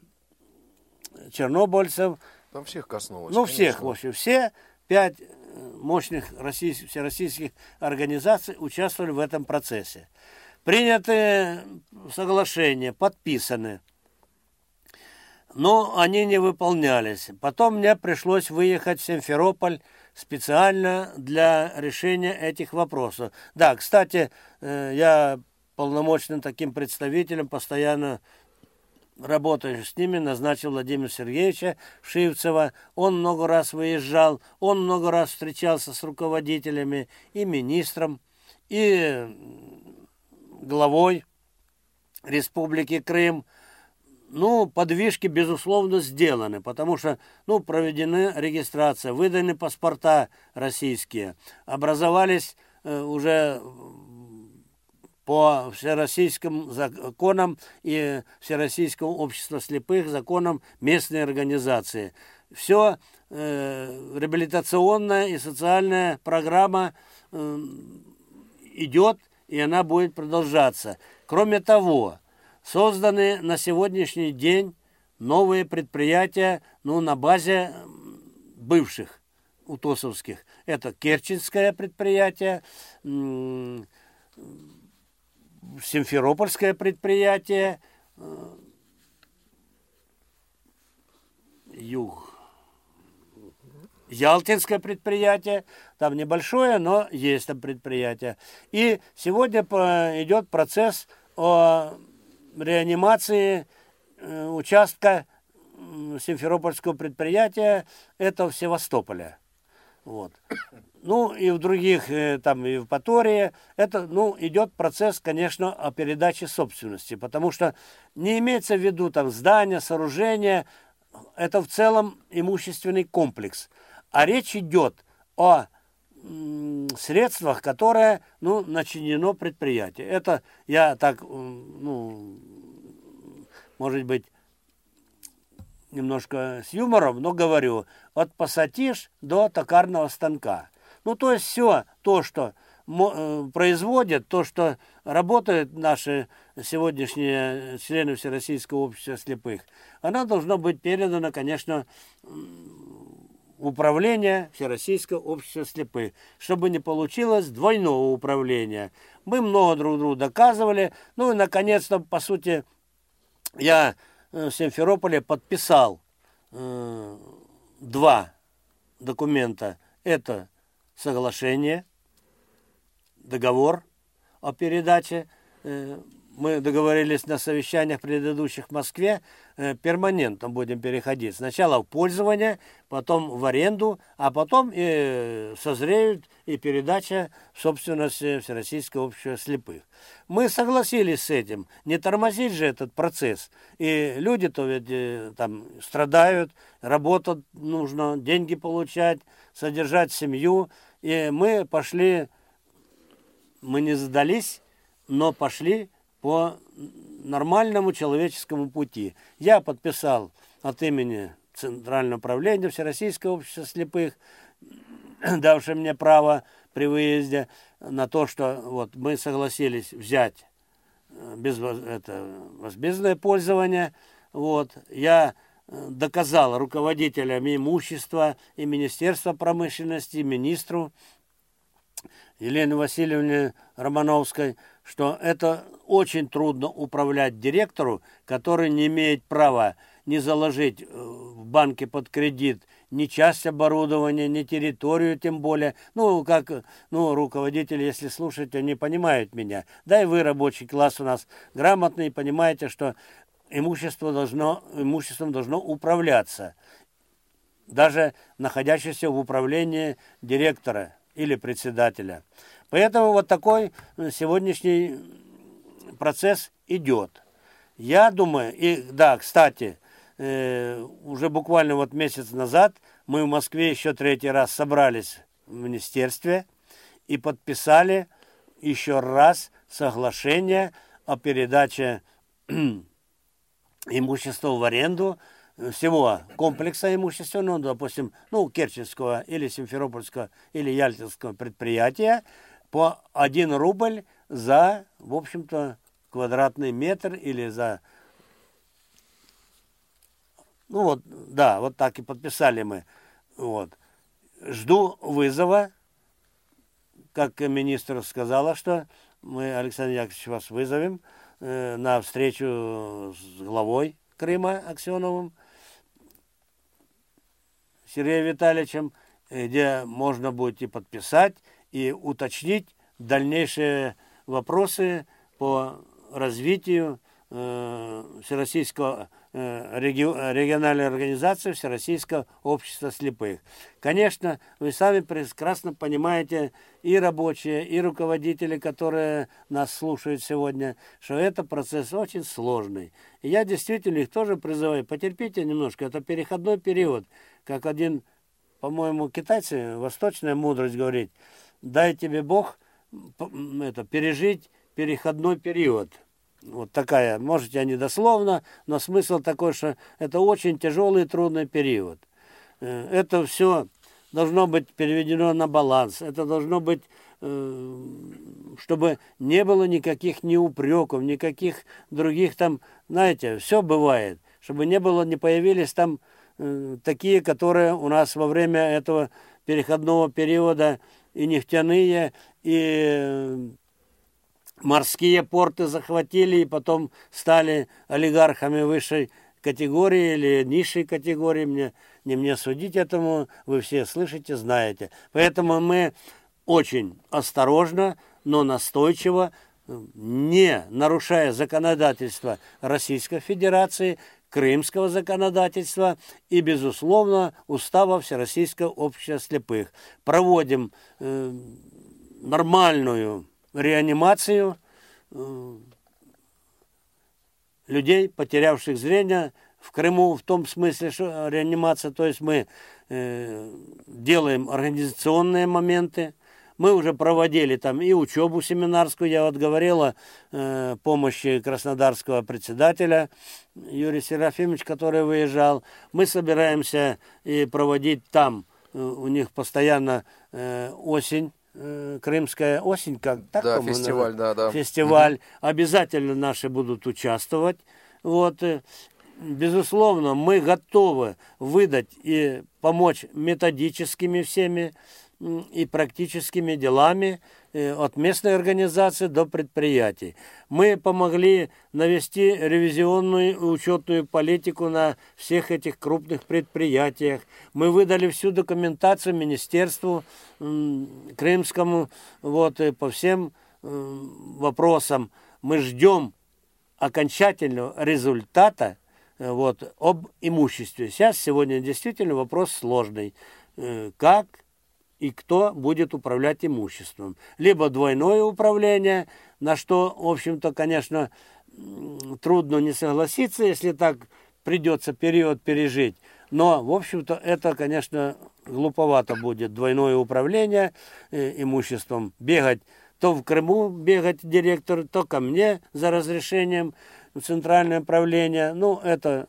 чернобыльцев. Там всех коснулось. Ну, конечно. всех, в общем, все пять мощных российских, всероссийских организаций участвовали в этом процессе. Приняты соглашения, подписаны, но они не выполнялись. Потом мне пришлось выехать в Симферополь специально для решения этих вопросов. Да, кстати, э, я полномочным таким представителем постоянно работаешь с ними, назначил Владимира Сергеевича Шивцева. Он много раз выезжал, он много раз встречался с руководителями и министром, и главой Республики Крым. Ну, подвижки, безусловно, сделаны, потому что, ну, проведена регистрация, выданы паспорта российские, образовались э, уже по всероссийским законам и Всероссийского общества слепых законам местной организации. Все э, реабилитационная и социальная программа э, идет, и она будет продолжаться. Кроме того, созданы на сегодняшний день новые предприятия ну, на базе бывших утосовских. Это Керченское предприятие, Симферопольское предприятие, э, Юг, Ялтинское предприятие, там небольшое, но есть там предприятие. И сегодня идет процесс о реанимации э, участка Симферопольского предприятия, это в Севастополе. Вот. Ну и в других, э, там и в Патории, это, ну, идет процесс, конечно, о передаче собственности, потому что не имеется в виду там здания, сооружения, это в целом имущественный комплекс. А речь идет о средствах, которые, ну, начинено предприятие. Это я так, ну, может быть, немножко с юмором, но говорю, от пассатиж до токарного станка. Ну, то есть все то, что э, производят, то, что работают наши сегодняшние члены Всероссийского общества слепых, оно должно быть передано, конечно, управление Всероссийского общества слепых, чтобы не получилось двойного управления. Мы много друг другу доказывали. Ну и, наконец-то, по сути, я э, в Симферополе подписал э, два документа. Это соглашение, договор о передаче. Э, мы договорились на совещаниях предыдущих в Москве, э, перманентно будем переходить. Сначала в пользование, потом в аренду, а потом и созреют и передача в собственность Всероссийского общества слепых. Мы согласились с этим, не тормозить же этот процесс. И люди-то ведь э, там страдают, работать нужно, деньги получать, содержать семью. И мы пошли, мы не сдались, но пошли по нормальному человеческому пути. Я подписал от имени Центрального управления Всероссийского общества слепых давший мне право при выезде на то, что вот мы согласились взять э, без, это, возмездное пользование. Вот. Я доказал руководителям имущества и Министерства промышленности, и министру Елене Васильевне Романовской, что это очень трудно управлять директору, который не имеет права не заложить э, в банке под кредит ни часть оборудования, ни территорию тем более. Ну, как, ну, руководители, если слушают, они понимают меня. Да и вы, рабочий класс у нас грамотный, понимаете, что имущество должно, имуществом должно управляться. Даже находящееся в управлении директора или председателя. Поэтому вот такой сегодняшний процесс идет. Я думаю, и да, кстати, э, уже буквально вот месяц назад мы в Москве еще третий раз собрались в министерстве и подписали еще раз соглашение о передаче имущества в аренду всего комплекса имущественного, допустим, ну, Керченского или Симферопольского или Ялтинского предприятия по 1 рубль за, в общем-то, квадратный метр или за... Ну вот, да, вот так и подписали мы. Вот. Жду вызова, как министр сказала, что мы, Александр Яковлевич, вас вызовем э, на встречу с главой Крыма Аксеновым, Сергеем Витальевичем, э, где можно будет и подписать, и уточнить дальнейшие вопросы по развитию э, Всероссийского э, региональной организации Всероссийского общества слепых. Конечно, вы сами прекрасно понимаете, и рабочие, и руководители, которые нас слушают сегодня, что это процесс очень сложный. И я действительно их тоже призываю, потерпите немножко, это переходной период, как один, по-моему, китайцы, восточная мудрость говорит, дай тебе Бог это, пережить переходной период. Вот такая, можете я не дословно, но смысл такой, что это очень тяжелый и трудный период. Э, это все должно быть переведено на баланс. Это должно быть, э, чтобы не было никаких неупреков, никаких других там, знаете, все бывает. Чтобы не было, не появились там э, такие, которые у нас во время этого переходного периода и нефтяные, и морские порты захватили и потом стали олигархами высшей категории или низшей категории. Мне, не мне судить этому, вы все слышите, знаете. Поэтому мы очень осторожно, но настойчиво, не нарушая законодательство Российской Федерации, крымского законодательства и, безусловно, устава Всероссийского общества слепых. Проводим э, нормальную реанимацию э, людей, потерявших зрение в Крыму, в том смысле, что реанимация, то есть мы э, делаем организационные моменты, мы уже проводили там и учебу семинарскую, я вот говорила, э, помощи краснодарского председателя Юрий Серафимович, который выезжал. Мы собираемся и проводить там, э, у них постоянно э, осень, Крымская осень, как так? Да, фестиваль, да, да. Фестиваль. Угу. Обязательно наши будут участвовать. Вот, э, безусловно, мы готовы выдать и помочь методическими всеми и практическими делами э, от местной организации до предприятий. Мы помогли навести ревизионную учетную политику на всех этих крупных предприятиях. Мы выдали всю документацию Министерству Крымскому вот, по всем вопросам. Мы ждем окончательного результата э, вот, об имуществе. Сейчас сегодня действительно вопрос сложный. Э, как и кто будет управлять имуществом. Либо двойное управление, на что, в общем-то, конечно, трудно не согласиться, если так придется период пережить. Но, в общем-то, это, конечно, глуповато будет двойное управление э, имуществом. Бегать то в Крыму бегать директор, то ко мне за разрешением в центральное правление. Ну, это,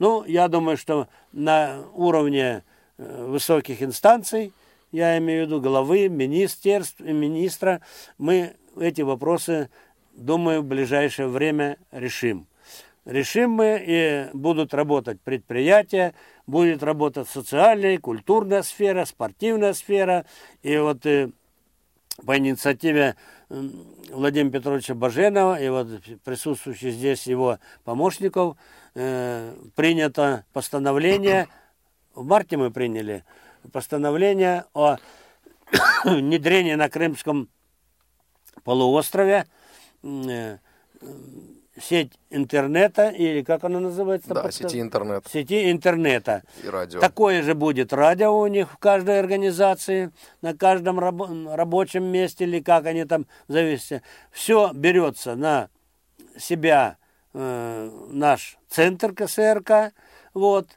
ну, я думаю, что на уровне э, высоких инстанций – я имею в виду главы, министерств, министра, мы эти вопросы, думаю, в ближайшее время решим. Решим мы, и будут работать предприятия, будет работать социальная, культурная сфера, спортивная сфера. И вот и по инициативе Владимира Петровича Баженова и вот присутствующих здесь его помощников э, принято постановление, в марте мы приняли постановление о внедрении на Крымском полуострове э, сеть интернета, или как она называется? Да, сети интернет. Сети интернета. И радио. Такое же будет радио у них в каждой организации, на каждом раб- рабочем месте, или как они там зависят. Все берется на себя э, наш центр КСРК, вот,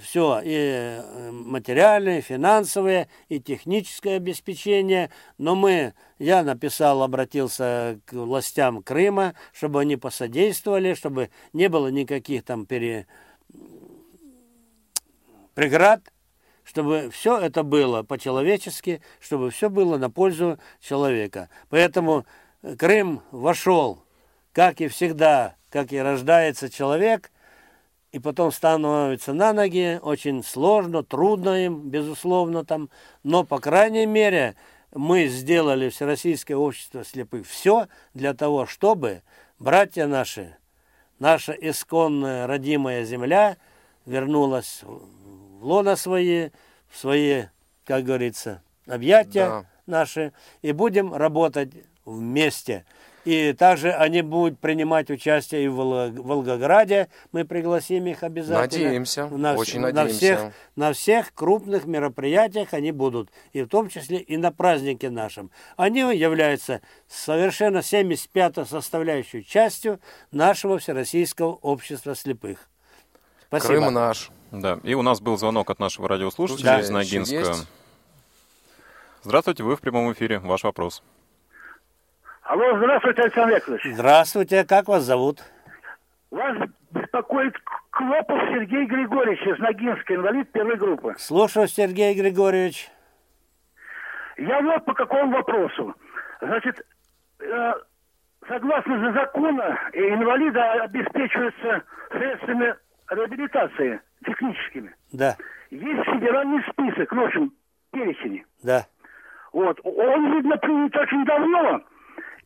все, и э, материальное, и финансовое, и техническое обеспечение. Но мы, я написал, обратился к властям Крыма, чтобы они посодействовали, чтобы не было никаких там пере... преград, чтобы все это было по-человечески, чтобы все было на пользу человека. Поэтому Крым вошел, как и всегда, как и рождается человек, и потом становятся на ноги, очень сложно, трудно им, безусловно, там, но, по крайней мере, мы сделали Всероссийское общество слепых все для того, чтобы братья наши, наша исконная родимая земля вернулась в лона свои, в свои, как говорится, объятия Да. наши, и будем работать вместе. И также они будут принимать участие и в Волго- Волгограде. Мы пригласим их обязательно. Надеемся, На, очень на надеемся. Всех, на всех крупных мероприятиях они будут. И в том числе и на празднике нашем. Они являются совершенно 75 составляющей частью нашего Всероссийского общества слепых. Спасибо. Крым наш. Да, и у нас был звонок от нашего радиослушателя Да. из Ногинска. Здравствуйте, вы в прямом эфире. Ваш вопрос. Алло, здравствуйте, Александр Яковлевич. Здравствуйте, как вас зовут? Вас беспокоит Клопов Сергей Григорьевич из Ногинска, инвалид первой группы. Слушаю, Сергей Григорьевич. Я вот по какому вопросу. Значит, э, согласно закона, э, инвалиды обеспечиваются средствами реабилитации техническими. Да, Есть федеральный список, ну, в общем, перечень. да. Вот. Он, видно, принят очень давно.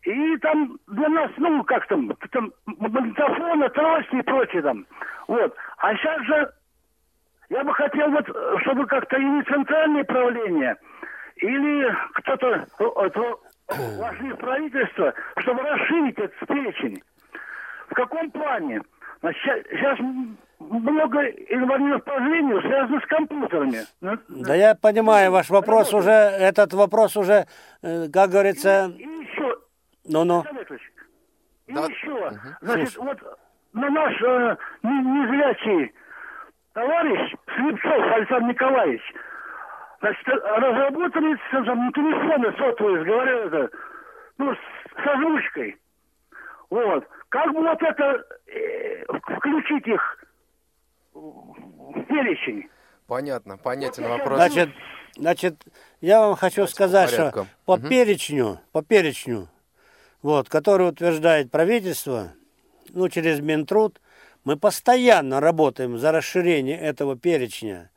И там для нас, ну, как там, там магнитофоны, трости и прочее там. Вот. А сейчас же я бы хотел вот, э, чтобы как-то или центральное правление, или кто-то, э, это, вошли в правительство, чтобы расширить этот перечень. В каком плане? Сейчас много инвалидов по зрению связано с компьютерами. Ну, Да я понимаю ваш вопрос уже, этот вопрос уже, э, как говорится, И еще, ну-ну. Александр Яковлевич, и Да. еще, значит, вот на наш э, не- незрячий товарищ Слепцов Александр Николаевич, значит, э, разработали с- там, телефоны сотовые, говорю это, ну, с, с озвучкой. Вот. Как бы вот это э, включить их в перечень? Понятно, понятен Вот вопрос. Значит, значит, я вам хочу сказать, что порядку. по Мгм. перечню, по перечню, вот, который утверждает правительство, ну, через Минтруд, мы постоянно работаем за расширение этого перечня.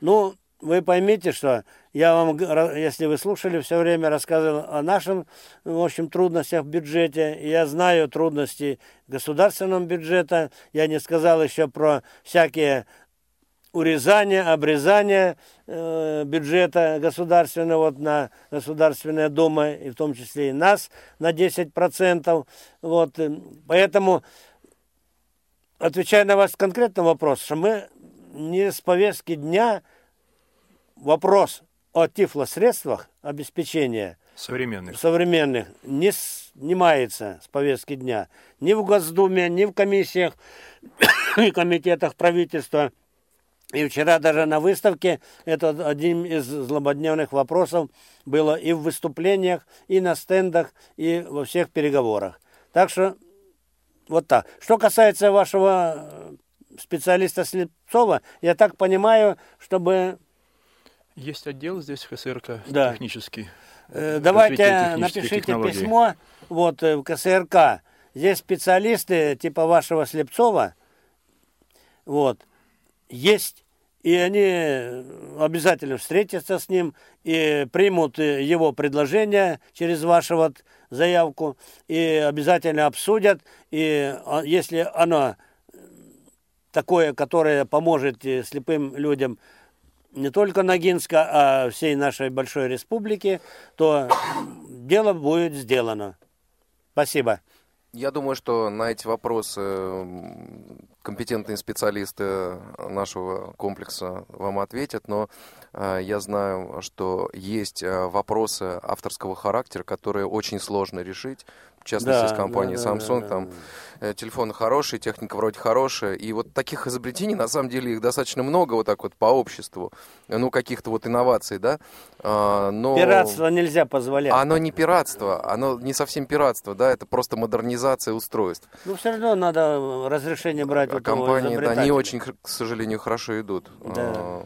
Ну, вы поймите, что я вам, если вы слушали, все время рассказывал о нашем, в общем, трудностях в бюджете. Я знаю трудности государственного бюджета. Я не сказал еще про всякие урезания, обрезания э, бюджета государственного вот, на Государственная Дума, и в том числе и нас на 10%. Вот, э, поэтому, отвечая на ваш конкретный вопрос, что мы не с повестки дня вопрос о тифлосредствах обеспечения Современных. современных не снимается с повестки дня ни в Госдуме, ни в комиссиях и комитетах правительства. И вчера даже на выставке это один из злободневных вопросов было и в выступлениях, и на стендах, и во всех переговорах. Так что вот так. Что касается вашего э, специалиста Слепцова, я так понимаю, чтобы Есть отдел здесь в КСРК Да. технический. Э, Давайте напишите технологий. письмо вот э, в КСРК. Здесь специалисты типа вашего Слепцова, вот, есть, и они обязательно встретятся с ним и примут его предложение через вашу вот заявку и обязательно обсудят. И а, если оно такое, которое поможет слепым людям не только Ногинска, а всей нашей большой республике, то дело будет сделано. Спасибо. Я думаю, что на эти вопросы компетентные специалисты нашего комплекса вам ответят, но э, я знаю, что есть э, вопросы авторского характера, которые очень сложно решить. В частности, Да, с компанией да, да, Samsung, да, там да. э, телефоны хорошие, техника вроде хорошая, и вот таких изобретений, на самом деле, их достаточно много вот так вот по обществу, ну, каких-то вот инноваций, да, А, но... Пиратство нельзя позволять. Оно не пиратство, оно не совсем пиратство, да, это просто модернизация устройств. Ну, все равно надо разрешение брать у А компании, да, не очень, к сожалению, хорошо идут. Да.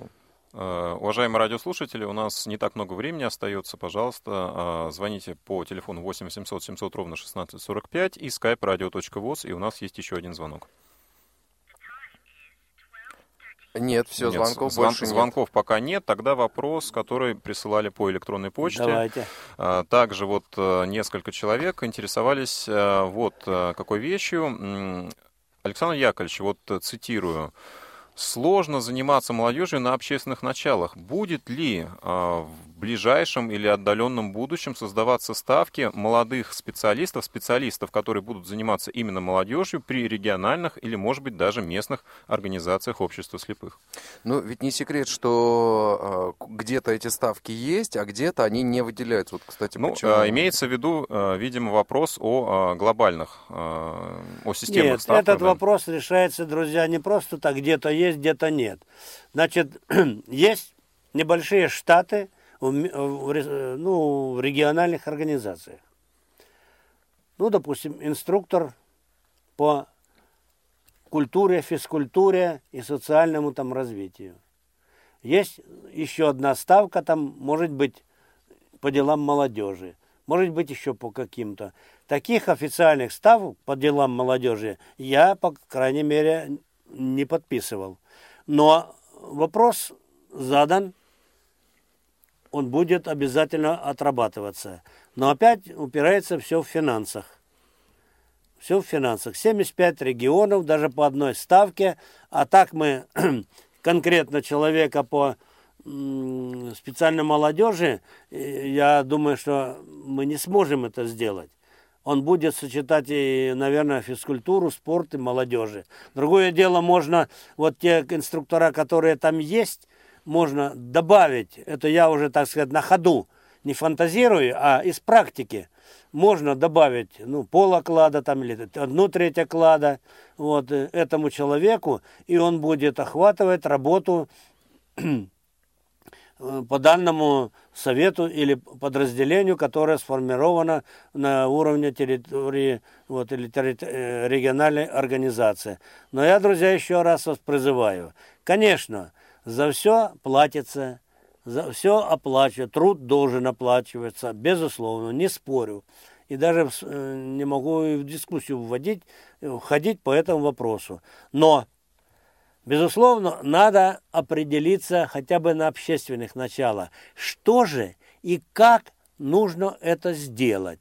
Э, Уважаемые радиослушатели, у нас не так много времени остается. Пожалуйста, э, звоните по телефону 8 800 700 ровно 1645 и skype radio.voz, и у нас есть еще один звонок. Нет, все, Нет, звонков звон- больше нет. Звонков пока нет. Тогда вопрос, который присылали по электронной почте. Давайте. А, Также вот э, несколько человек интересовались э, вот э, какой вещью. Александр Яковлевич, вот э, цитирую. Сложно заниматься молодежью на общественных началах. Будет ли а, в ближайшем или отдаленном будущем создаваться ставки молодых специалистов, специалистов, которые будут заниматься именно молодежью при региональных или, может быть, даже местных организациях общества слепых? Ну, ведь не секрет, что а, где-то эти ставки есть, а где-то они не выделяются. Вот, кстати, Ну, почему? а, имеется в виду, а, видимо, вопрос о глобальных, о системных Нет, ставках. этот да. вопрос решается, друзья, не просто так, где-то есть, где-то нет. Значит, есть небольшие штаты ре- э, ну, в региональных организациях. Ну, допустим, инструктор по культуре, физкультуре и социальному там развитию. Есть еще одна ставка, там может быть по делам молодежи, может быть еще по каким-то. Таких официальных ставок по делам молодежи я, по крайней мере, не подписывал. Но вопрос задан, он будет обязательно отрабатываться. Но опять упирается все в финансах. Все в финансах. 75 регионов, даже по одной ставке. А так мы конкретно человека по специальной молодежи, э, я думаю, что мы не сможем это сделать. Он будет сочетать и, наверное, физкультуру, спорт и молодежи. Другое дело, можно вот те инструктора, которые там есть, можно добавить, это я уже, так сказать, на ходу, не фантазирую, а из практики. Можно добавить, ну, пол оклада там или одну треть оклада вот, э, этому человеку, и он будет охватывать работу э, по данному совету или подразделению, которое сформировано на уровне территории вот, или терри- э, региональной организации. Но я, друзья, еще раз вас призываю. Конечно, за все платится, за все оплачивают, труд должен оплачиваться, безусловно, не спорю. И даже э, не могу в дискуссию вводить, э, входить по этому вопросу. Но Безусловно, надо определиться хотя бы на общественных началах, что же и как нужно это сделать.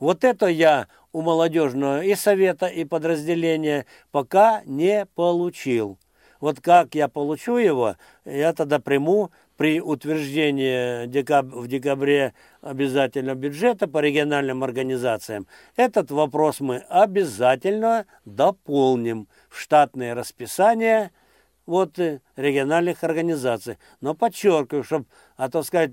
Вот это я у молодежного и совета, и подразделения пока не получил. Вот как я получу его, я тогда приму при утверждении декаб- в декабре обязательно бюджета по региональным организациям. Этот вопрос мы обязательно дополним в штатное расписание вот, э, региональных организаций. Но подчеркиваю, чтобы, а то сказать,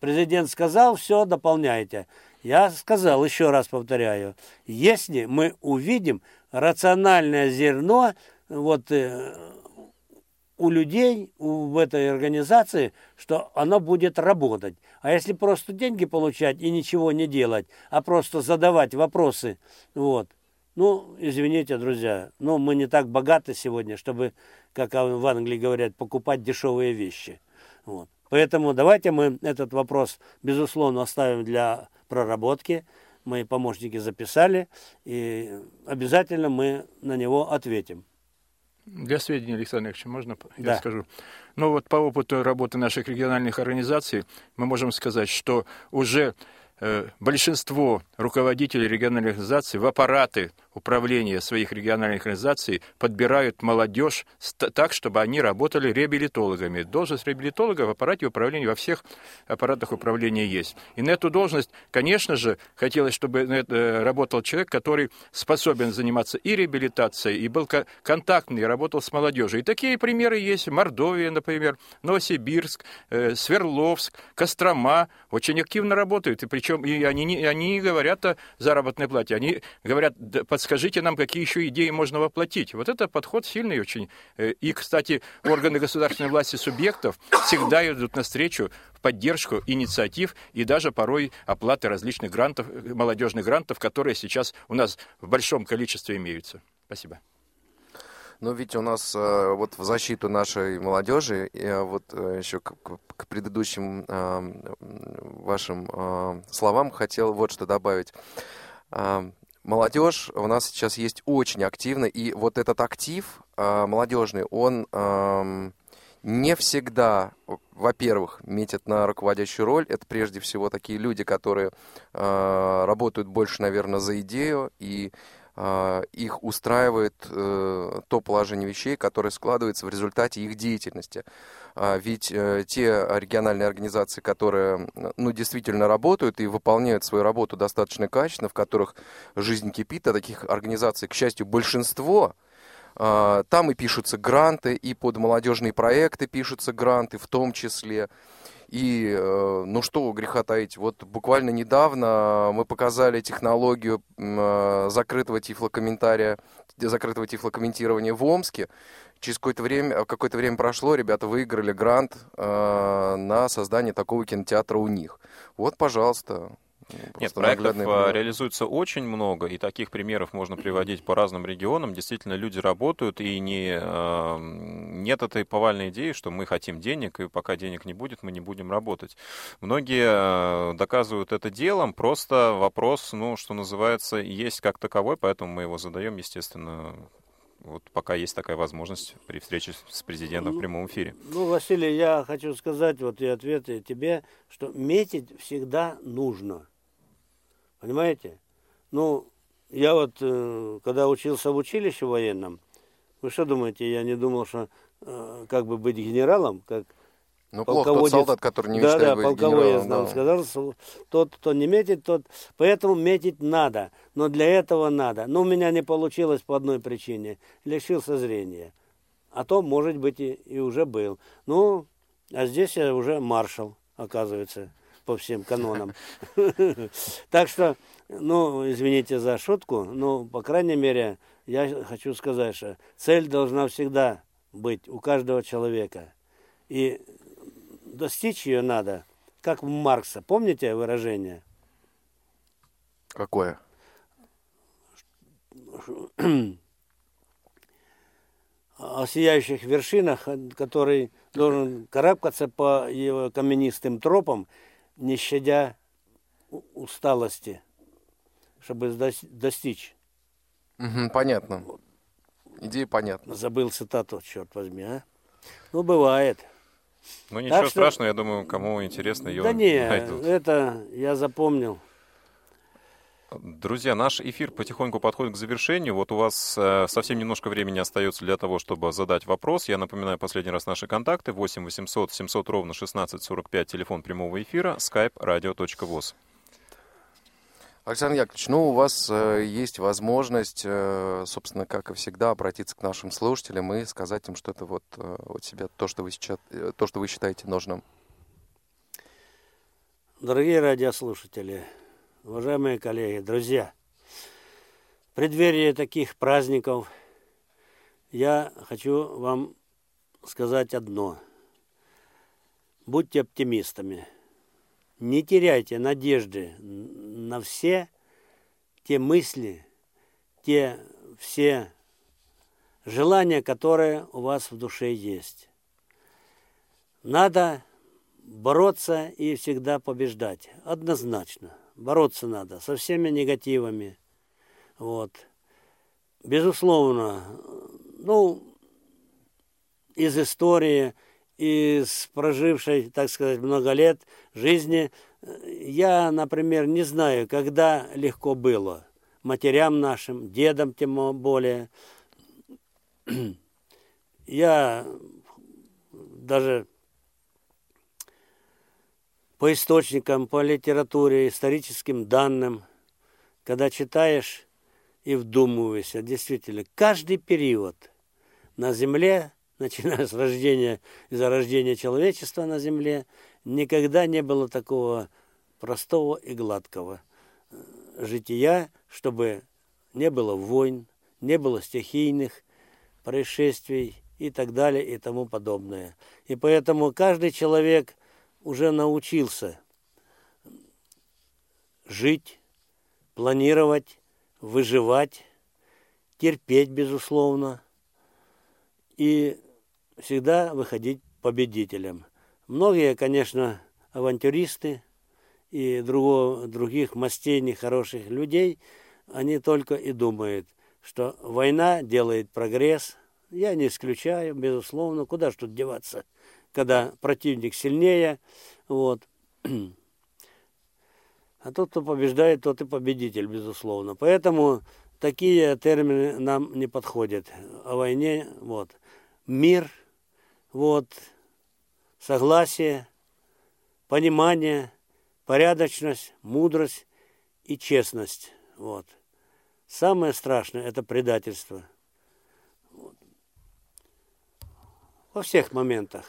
президент сказал, все, дополняйте. Я сказал, еще раз повторяю, если мы увидим рациональное зерно вот, э, у людей в этой организации, что оно будет работать. А если просто деньги получать и ничего не делать, а просто задавать вопросы, вот, ну, извините, друзья, но мы не так богаты сегодня, чтобы, как в Англии говорят, покупать дешевые вещи. Вот. Поэтому давайте мы этот вопрос, безусловно, оставим для проработки. Мои помощники записали, и обязательно мы на него ответим. Для сведения, Александр Ильич, можно Да. я скажу? Ну вот по опыту работы наших региональных организаций мы можем сказать, что уже э, большинство руководителей региональных организаций в аппараты управления своих региональных организаций подбирают молодежь так, чтобы они работали реабилитологами. Должность реабилитолога в аппарате управления во всех аппаратах управления есть. И на эту должность, конечно же, хотелось, чтобы э, работал человек, который способен заниматься и реабилитацией, и был ко- контактный, и работал с молодежью. И такие примеры есть. Мордовия, например, Новосибирск, э, Свердловск, Кострома очень активно работают. И причем и они, не- они не говорят о заработной плате. Они говорят, «Да подскажите нам, какие еще идеи можно воплотить. Вот это подход сильный очень. Э, И, кстати, органы государственной власти субъектов всегда идут навстречу в поддержку инициатив и даже порой оплаты различных грантов, э, молодежных грантов, которые сейчас у нас в большом количестве имеются. Спасибо. Но ведь у нас э, вот в защиту нашей молодежи, вот еще к, предыдущим вашим словам хотел вот что добавить. Э, Молодежь у нас сейчас есть очень активно, и вот этот актив э, молодежный, он эм, не всегда, во-первых, метит на руководящую роль. Это прежде всего такие люди, которые э, работают больше, наверное, за идею, и э, их устраивает э, то положение вещей, которое складывается в результате их деятельности. А Ведь э, те региональные организации, которые ну, действительно работают и выполняют свою работу достаточно качественно, в которых жизнь кипит, а таких организаций, к счастью, большинство, а, там и пишутся гранты, и под молодежные проекты пишутся гранты в том числе. И, э, ну что греха таить, вот буквально недавно мы показали технологию э, закрытого тифлокомментария, закрытого тифлокомментирования в Омске. Через какое-то время, какое-то время прошло, ребята выиграли грант э, на создание такого кинотеатра у них. Вот, пожалуйста. Нет, проектов а, пример. реализуется очень много, и таких примеров можно приводить по разным регионам. Действительно, люди работают, и не, нет этой повальной идеи, что мы хотим денег, и пока денег не будет, мы не будем работать. Многие а, доказывают это делом, просто вопрос, ну, что называется, есть как таковой, поэтому мы его задаем, естественно, вот пока есть такая возможность при встрече с президентом в прямом эфире. Ну, Василий, я хочу сказать, вот и ответы тебе, что метить всегда нужно. Понимаете? Ну, я вот, э, когда учился в училище военном, вы что думаете, я не думал, что э, как бы быть генералом, как Ну, плохо, тот солдат, который не да, мечтает да, быть полковой, я генералом, знал, да. сказал, что тот, кто не метит, тот... Поэтому метить надо, но для этого надо. Но у меня не получилось по одной причине. Лишился зрения. А то, может быть, и, и уже был. Ну, а здесь я уже маршал, оказывается, по всем канонам. Так что, ну, извините за шутку, но, по крайней мере, я хочу сказать, что цель должна всегда быть у каждого человека. И достичь ее надо, как у Маркса. Помните выражение? Какое? о сияющих вершинах, который должен карабкаться по его каменистым тропам, не щадя усталости, чтобы дос- достичь. Мгм, понятно. Идея понятна. Забыл цитату, черт возьми, а? Ну, бывает. Ну, ничего что- страшного, я думаю, кому интересно, ее да не, найдут. это я запомнил. Друзья, наш эфир потихоньку подходит к завершению. Вот у вас э, совсем немножко времени остается для того, чтобы задать вопрос. Я напоминаю последний раз наши контакты. 8 800 700 ровно 1645, телефон прямого эфира, skype radio.voz. Александр Яковлевич, ну, у вас э, есть возможность, э, собственно, как и всегда, обратиться к нашим слушателям и сказать им что-то вот э, от себя, то, что вы, сейчас, э, то, что вы считаете нужным. Дорогие радиослушатели, уважаемые коллеги, друзья, в преддверии таких праздников я хочу вам сказать одно. Будьте оптимистами. Не теряйте надежды на все те мысли, те все желания, которые у вас в душе есть. Надо бороться и всегда побеждать. Однозначно. Бороться надо со всеми негативами. Вот. Безусловно, ну, из истории, из прожившей, так сказать, много лет жизни, я, например, не знаю, когда легко было матерям нашим, дедам тем более. Я даже по источникам, по литературе, историческим данным, когда читаешь и вдумываешься, действительно, каждый период на Земле, начиная с рождения, из-за рождения человечества на Земле, никогда не было такого простого и гладкого э, жития, чтобы не было войн, не было стихийных происшествий и так далее и тому подобное. И поэтому каждый человек уже научился жить, планировать, выживать, терпеть, безусловно, и всегда выходить победителем. Многие, конечно, авантюристы и другого, других мастей нехороших людей, они только и думают, что война делает прогресс. Я не исключаю, безусловно, куда ж тут деваться – когда противник сильнее. Вот. А тот, кто побеждает, тот и победитель, безусловно. Поэтому такие термины нам не подходят. О войне, вот. Мир, вот, согласие, понимание, порядочность, мудрость и честность. Вот. Самое страшное – это предательство. Вот. Во всех моментах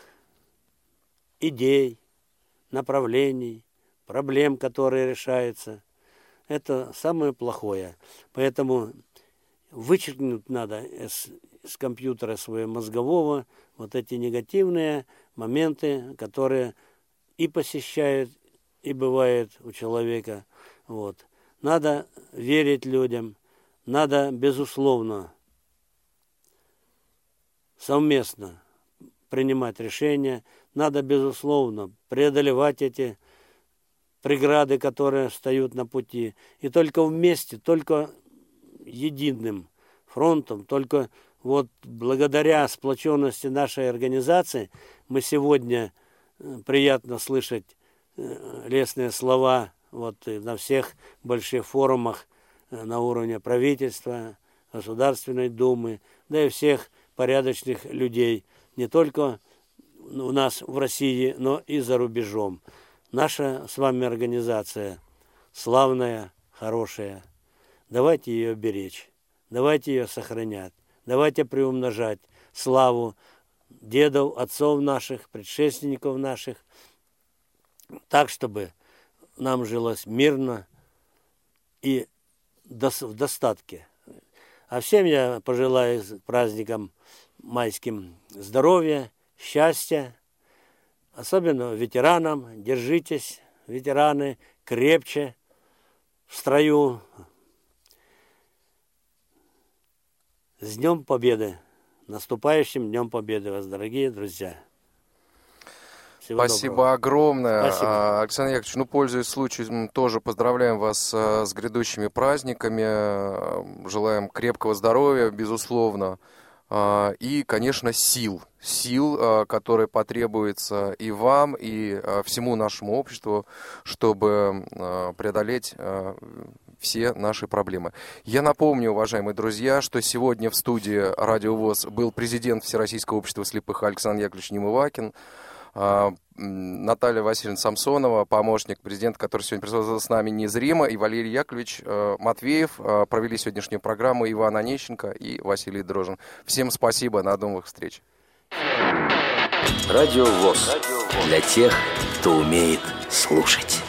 идей, направлений, проблем, которые решаются. Это самое плохое. Поэтому вычеркнуть надо с, с компьютера своего мозгового вот эти негативные моменты, которые и посещают, и бывают у человека. Вот. Надо верить людям, надо, безусловно, совместно принимать решения, надо, безусловно, преодолевать эти преграды, которые встают на пути. И только вместе, только единым фронтом, только вот благодаря сплоченности нашей организации мы сегодня э, приятно слышать э, лестные слова вот на всех больших форумах э, на уровне правительства, Государственной Думы, да и всех порядочных людей, не только у нас в России, но и за рубежом. Наша с вами организация славная, хорошая. Давайте ее беречь, давайте ее сохранять, давайте приумножать славу дедов, отцов наших, предшественников наших, так, чтобы нам жилось мирно и в достатке. А всем я пожелаю праздникам майским здоровья, счастья, особенно ветеранам. Держитесь, ветераны, крепче в строю. С Днем Победы! Наступающим Днем Победы вас, дорогие друзья! Всего Спасибо доброго. огромное. Спасибо. А, Александр Яковлевич, ну, пользуясь случаем, тоже поздравляем вас а, с грядущими праздниками. Желаем крепкого здоровья, безусловно. А, и, конечно, сил. Сил, а, которые потребуются и вам, и а, всему нашему обществу, чтобы преодолеть все наши проблемы. Я напомню, уважаемые друзья, что сегодня в студии Радио ВОЗ был президент Всероссийского общества слепых Александр Яковлевич Немывакин. Наталья Васильевна Самсонова, помощник президента, который сегодня присутствовал с нами незримо, и Валерий Яковлевич э, Матвеев э, провели сегодняшнюю программу Иван Онищенко и Василий Дрожин. Всем спасибо, на новых встреч. Радио ВОЗ. Для тех, кто умеет слушать.